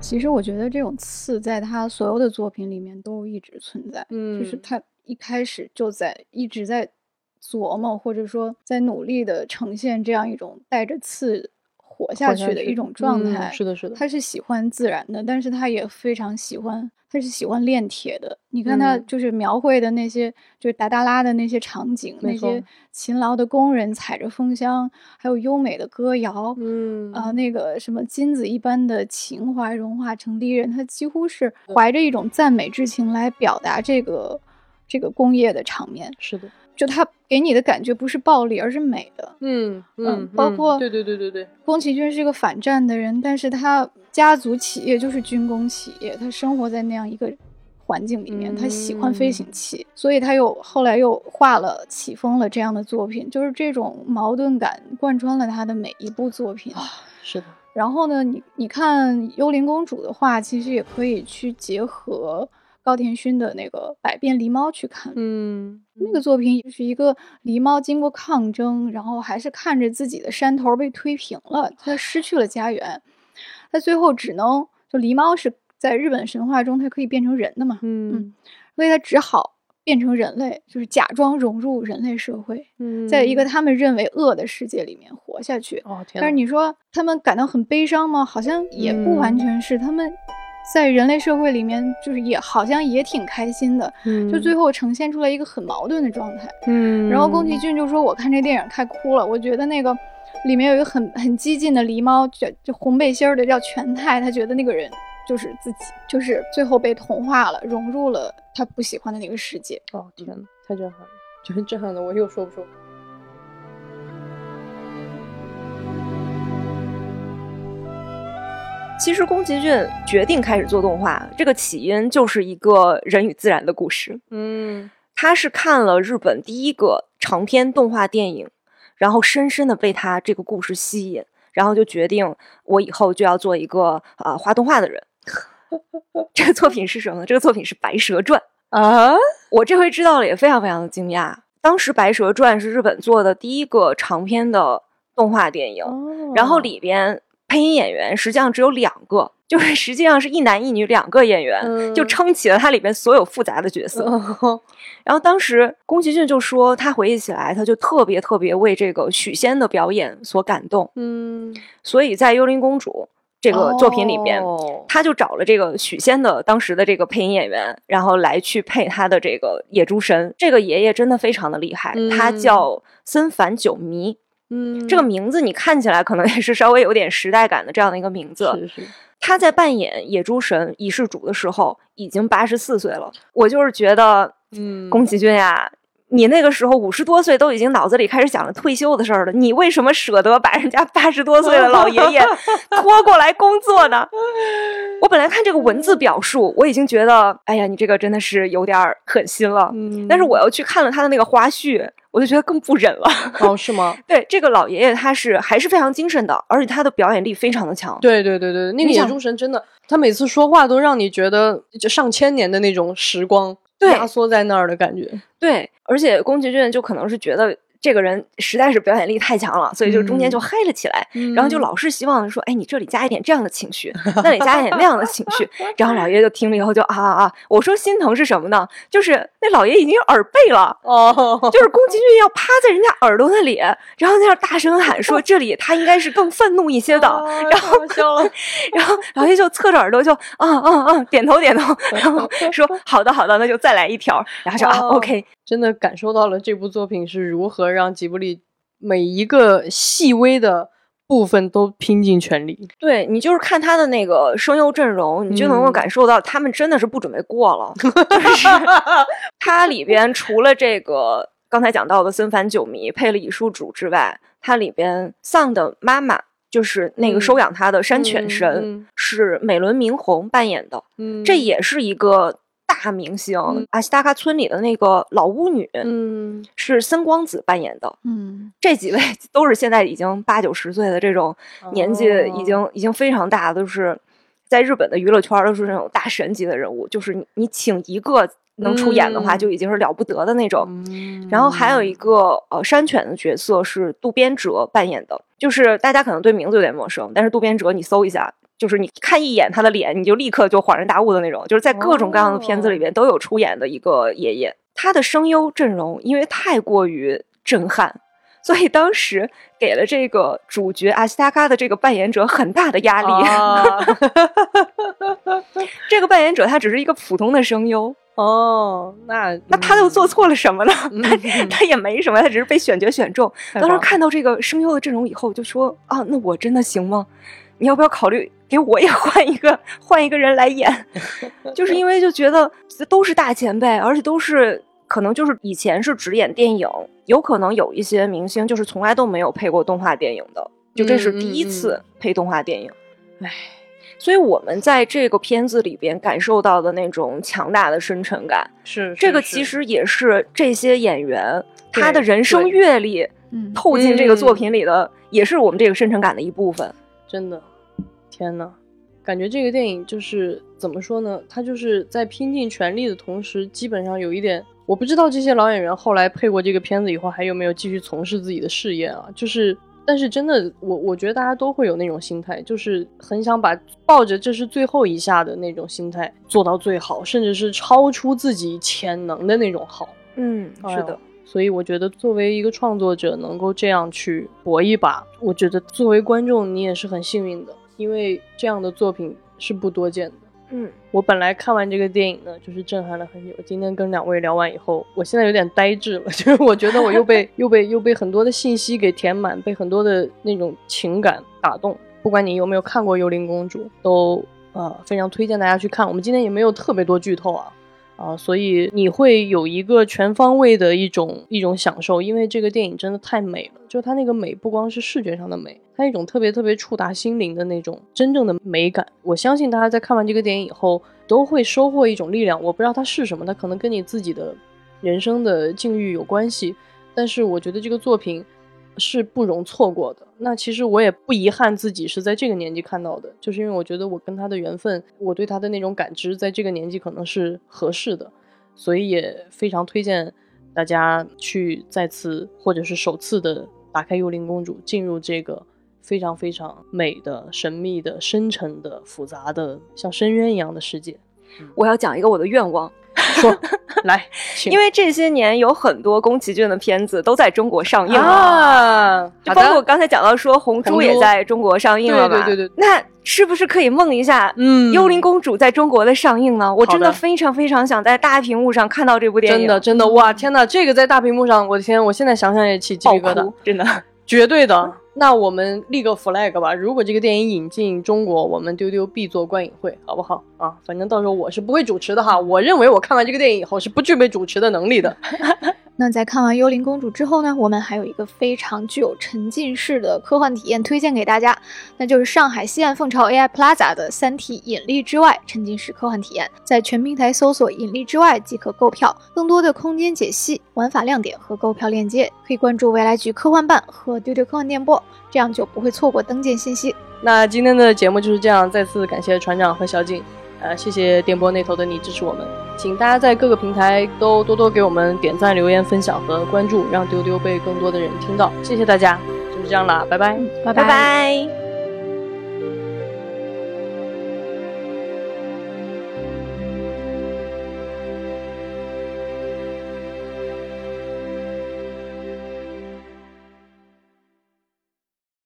其实我觉得这种刺在他所有的作品里面都一直存在，嗯，就是他一开始就在一直在。琢磨，或者说在努力的呈现这样一种带着刺活下去的一种状态。是的，是的。他是喜欢自然的，但是他也非常喜欢，他是喜欢炼铁的。你看他就是描绘的那些，就是达达拉的那些场景，那些勤劳的工人踩着风箱，还有优美的歌谣，嗯啊，那个什么金子一般的情怀融化成利刃，他几乎是怀着一种赞美之情来表达这个这个工业的场面。是的。就他给你的感觉不是暴力，而是美的。嗯嗯，包括对对对对对，宫崎骏是一个反战的人，但是他家族企业就是军工企业，他生活在那样一个环境里面，他喜欢飞行器，所以他又后来又画了起风了这样的作品，就是这种矛盾感贯穿了他的每一部作品。啊是的。然后呢，你你看《幽灵公主》的话，其实也可以去结合。高田勋的那个《百变狸猫》去看，嗯，那个作品就是一个狸猫经过抗争，然后还是看着自己的山头被推平了，它失去了家园，它最后只能就狸猫是在日本神话中它可以变成人的嘛，嗯，所以它只好变成人类，就是假装融入人类社会，在一个他们认为恶的世界里面活下去。哦，但是你说他们感到很悲伤吗？好像也不完全是，他们。在人类社会里面，就是也好像也挺开心的，就最后呈现出来一个很矛盾的状态。嗯，然后宫崎骏就说：“我看这电影太哭了，我觉得那个里面有一个很很激进的狸猫，就就红背心的叫全太，他觉得那个人就是自己，就是最后被同化了，融入了他不喜欢的那个世界。”哦天呐，太震撼了，就是震撼的，我又说不出。其实宫崎骏决定开始做动画，这个起因就是一个人与自然的故事。嗯，他是看了日本第一个长篇动画电影，然后深深的被他这个故事吸引，然后就决定我以后就要做一个啊画动画的人。这个作品是什么？这个作品是《白蛇传》啊！我这回知道了也非常非常的惊讶。当时《白蛇传》是日本做的第一个长篇的动画电影，然后里边。配音演员实际上只有两个，就是 实际上是一男一女两个演员，就撑起了它里边所有复杂的角色。然后当时宫崎骏就说，他回忆起来，他就特别特别为这个许仙的表演所感动。嗯，所以在《幽灵公主》这个作品里边，他就找了这个许仙的当时的这个配音演员，然后来去配他的这个野猪神。这个爷爷真的非常的厉害，他叫森繁久弥。嗯，这个名字你看起来可能也是稍微有点时代感的这样的一个名字。是是。他在扮演野猪神仪世主的时候已经八十四岁了。我就是觉得，嗯，宫崎骏呀。你那个时候五十多岁，都已经脑子里开始想着退休的事儿了。你为什么舍得把人家八十多岁的老爷爷 拖过来工作呢？我本来看这个文字表述，我已经觉得，哎呀，你这个真的是有点狠心了。嗯，但是我又去看了他的那个花絮，我就觉得更不忍了。哦，是吗？对，这个老爷爷他是还是非常精神的，而且他的表演力非常的强。对对对对，那个眼中神真的，他每次说话都让你觉得就上千年的那种时光。压缩在那儿的感觉，对，而且宫崎骏就可能是觉得。这个人实在是表演力太强了，所以就中间就嗨了起来，然后就老是希望说，哎，你这里加一点这样的情绪，那里加一点那样的情绪。然后老爷就听了以后就啊啊啊！我说心疼是什么呢？就是那老爷已经耳背了，哦，就是宫崎骏要趴在人家耳朵那里，然后在那大声喊说，这里他应该是更愤怒一些的。然后，然后老爷就侧着耳朵就啊啊啊，点头点头，然后说好的好的，那就再来一条。然后说啊，OK。真的感受到了这部作品是如何让吉卜力每一个细微的部分都拼尽全力。对你就是看他的那个声优阵容，你就能够感受到他们真的是不准备过了。它里边除了这个刚才讲到的森繁久弥配了乙树主之外，它里边丧的妈妈就是那个收养他的山犬神，是美轮明宏扮演的。嗯，这也是一个。大明星阿西达卡村里的那个老巫女，嗯，是森光子扮演的，嗯，这几位 都是现在已经八九十岁的这种年纪，已经已经非常大，都是在日本的娱乐圈都是那种大神级的人物，就是你你请一个能出演的话，就已经是了不得的那种。然后还有一个呃山犬的角色是渡边哲扮演的，就是大家可能对名字有点陌生，但是渡边哲你搜一下。就是你看一眼他的脸，你就立刻就恍然大悟的那种。就是在各种各样的片子里边都有出演的一个爷爷，他的声优阵容因为太过于震撼，所以当时给了这个主角阿西达卡的这个扮演者很大的压力。这个扮演者他只是一个普通的声优哦，那那他又做错了什么呢？他他也没什么，他只是被选角选中。当时看到这个声优的阵容以后，就说啊，那我真的行吗？你要不要考虑给我也 换一个换一个人来演？就是因为就觉得都是大前辈，而且都是可能就是以前是只演电影，有可能有一些明星就是从来都没有配过动画电影的，就这是第一次配动画电影。唉，所以我们在这个片子里边感受到的那种强大的深沉感，是这个其实也是这些演员他的人生阅历透进这个作品里的，也是我们这个深沉感的一部分，真的。天呐，感觉这个电影就是怎么说呢？他就是在拼尽全力的同时，基本上有一点，我不知道这些老演员后来配过这个片子以后还有没有继续从事自己的事业啊？就是，但是真的，我我觉得大家都会有那种心态，就是很想把抱着这是最后一下的那种心态做到最好，甚至是超出自己潜能的那种好。嗯，是的。所以我觉得作为一个创作者能够这样去搏一把，我觉得作为观众你也是很幸运的。因为这样的作品是不多见的。嗯，我本来看完这个电影呢，就是震撼了很久。今天跟两位聊完以后，我现在有点呆滞了，就是我觉得我又被 又被又被很多的信息给填满，被很多的那种情感打动。不管你有没有看过《幽灵公主》，都呃非常推荐大家去看。我们今天也没有特别多剧透啊。啊，所以你会有一个全方位的一种一种享受，因为这个电影真的太美了。就它那个美，不光是视觉上的美，它一种特别特别触达心灵的那种真正的美感。我相信大家在看完这个电影以后，都会收获一种力量。我不知道它是什么，它可能跟你自己的人生的境遇有关系。但是我觉得这个作品。是不容错过的。那其实我也不遗憾自己是在这个年纪看到的，就是因为我觉得我跟他的缘分，我对他的那种感知，在这个年纪可能是合适的，所以也非常推荐大家去再次或者是首次的打开《幽灵公主》，进入这个非常非常美的、神秘的、深沉的、复杂的，像深渊一样的世界。我要讲一个我的愿望。说来，因为这些年有很多宫崎骏的片子都在中国上映了，就包括刚才讲到说《红猪》也在中国上映了吧？对对对。那是不是可以梦一下，嗯，《幽灵公主》在中国的上映呢？我真的非常非常想在大屏幕上看到这部电影。真的真的哇！天哪，这个在大屏幕上，我的天，我现在想想也起鸡皮疙瘩，真的。绝对的。那我们立个 flag 吧，如果这个电影引进中国，我们丢丢必做观影会，好不好啊？反正到时候我是不会主持的哈。我认为我看完这个电影以后是不具备主持的能力的。那在看完《幽灵公主》之后呢，我们还有一个非常具有沉浸式的科幻体验推荐给大家，那就是上海西岸凤巢 AI Plaza 的《三体：引力之外》沉浸式科幻体验。在全平台搜索“引力之外”即可购票。更多的空间解析、玩法亮点和购票链接，可以关注未来局科幻办和丢丢科幻电波。这样就不会错过登舰信息。那今天的节目就是这样，再次感谢船长和小景，呃，谢谢电波那头的你支持我们，请大家在各个平台都多多给我们点赞、留言、分享和关注，让丢丢被更多的人听到。谢谢大家，就是这样啦，拜拜，拜拜拜。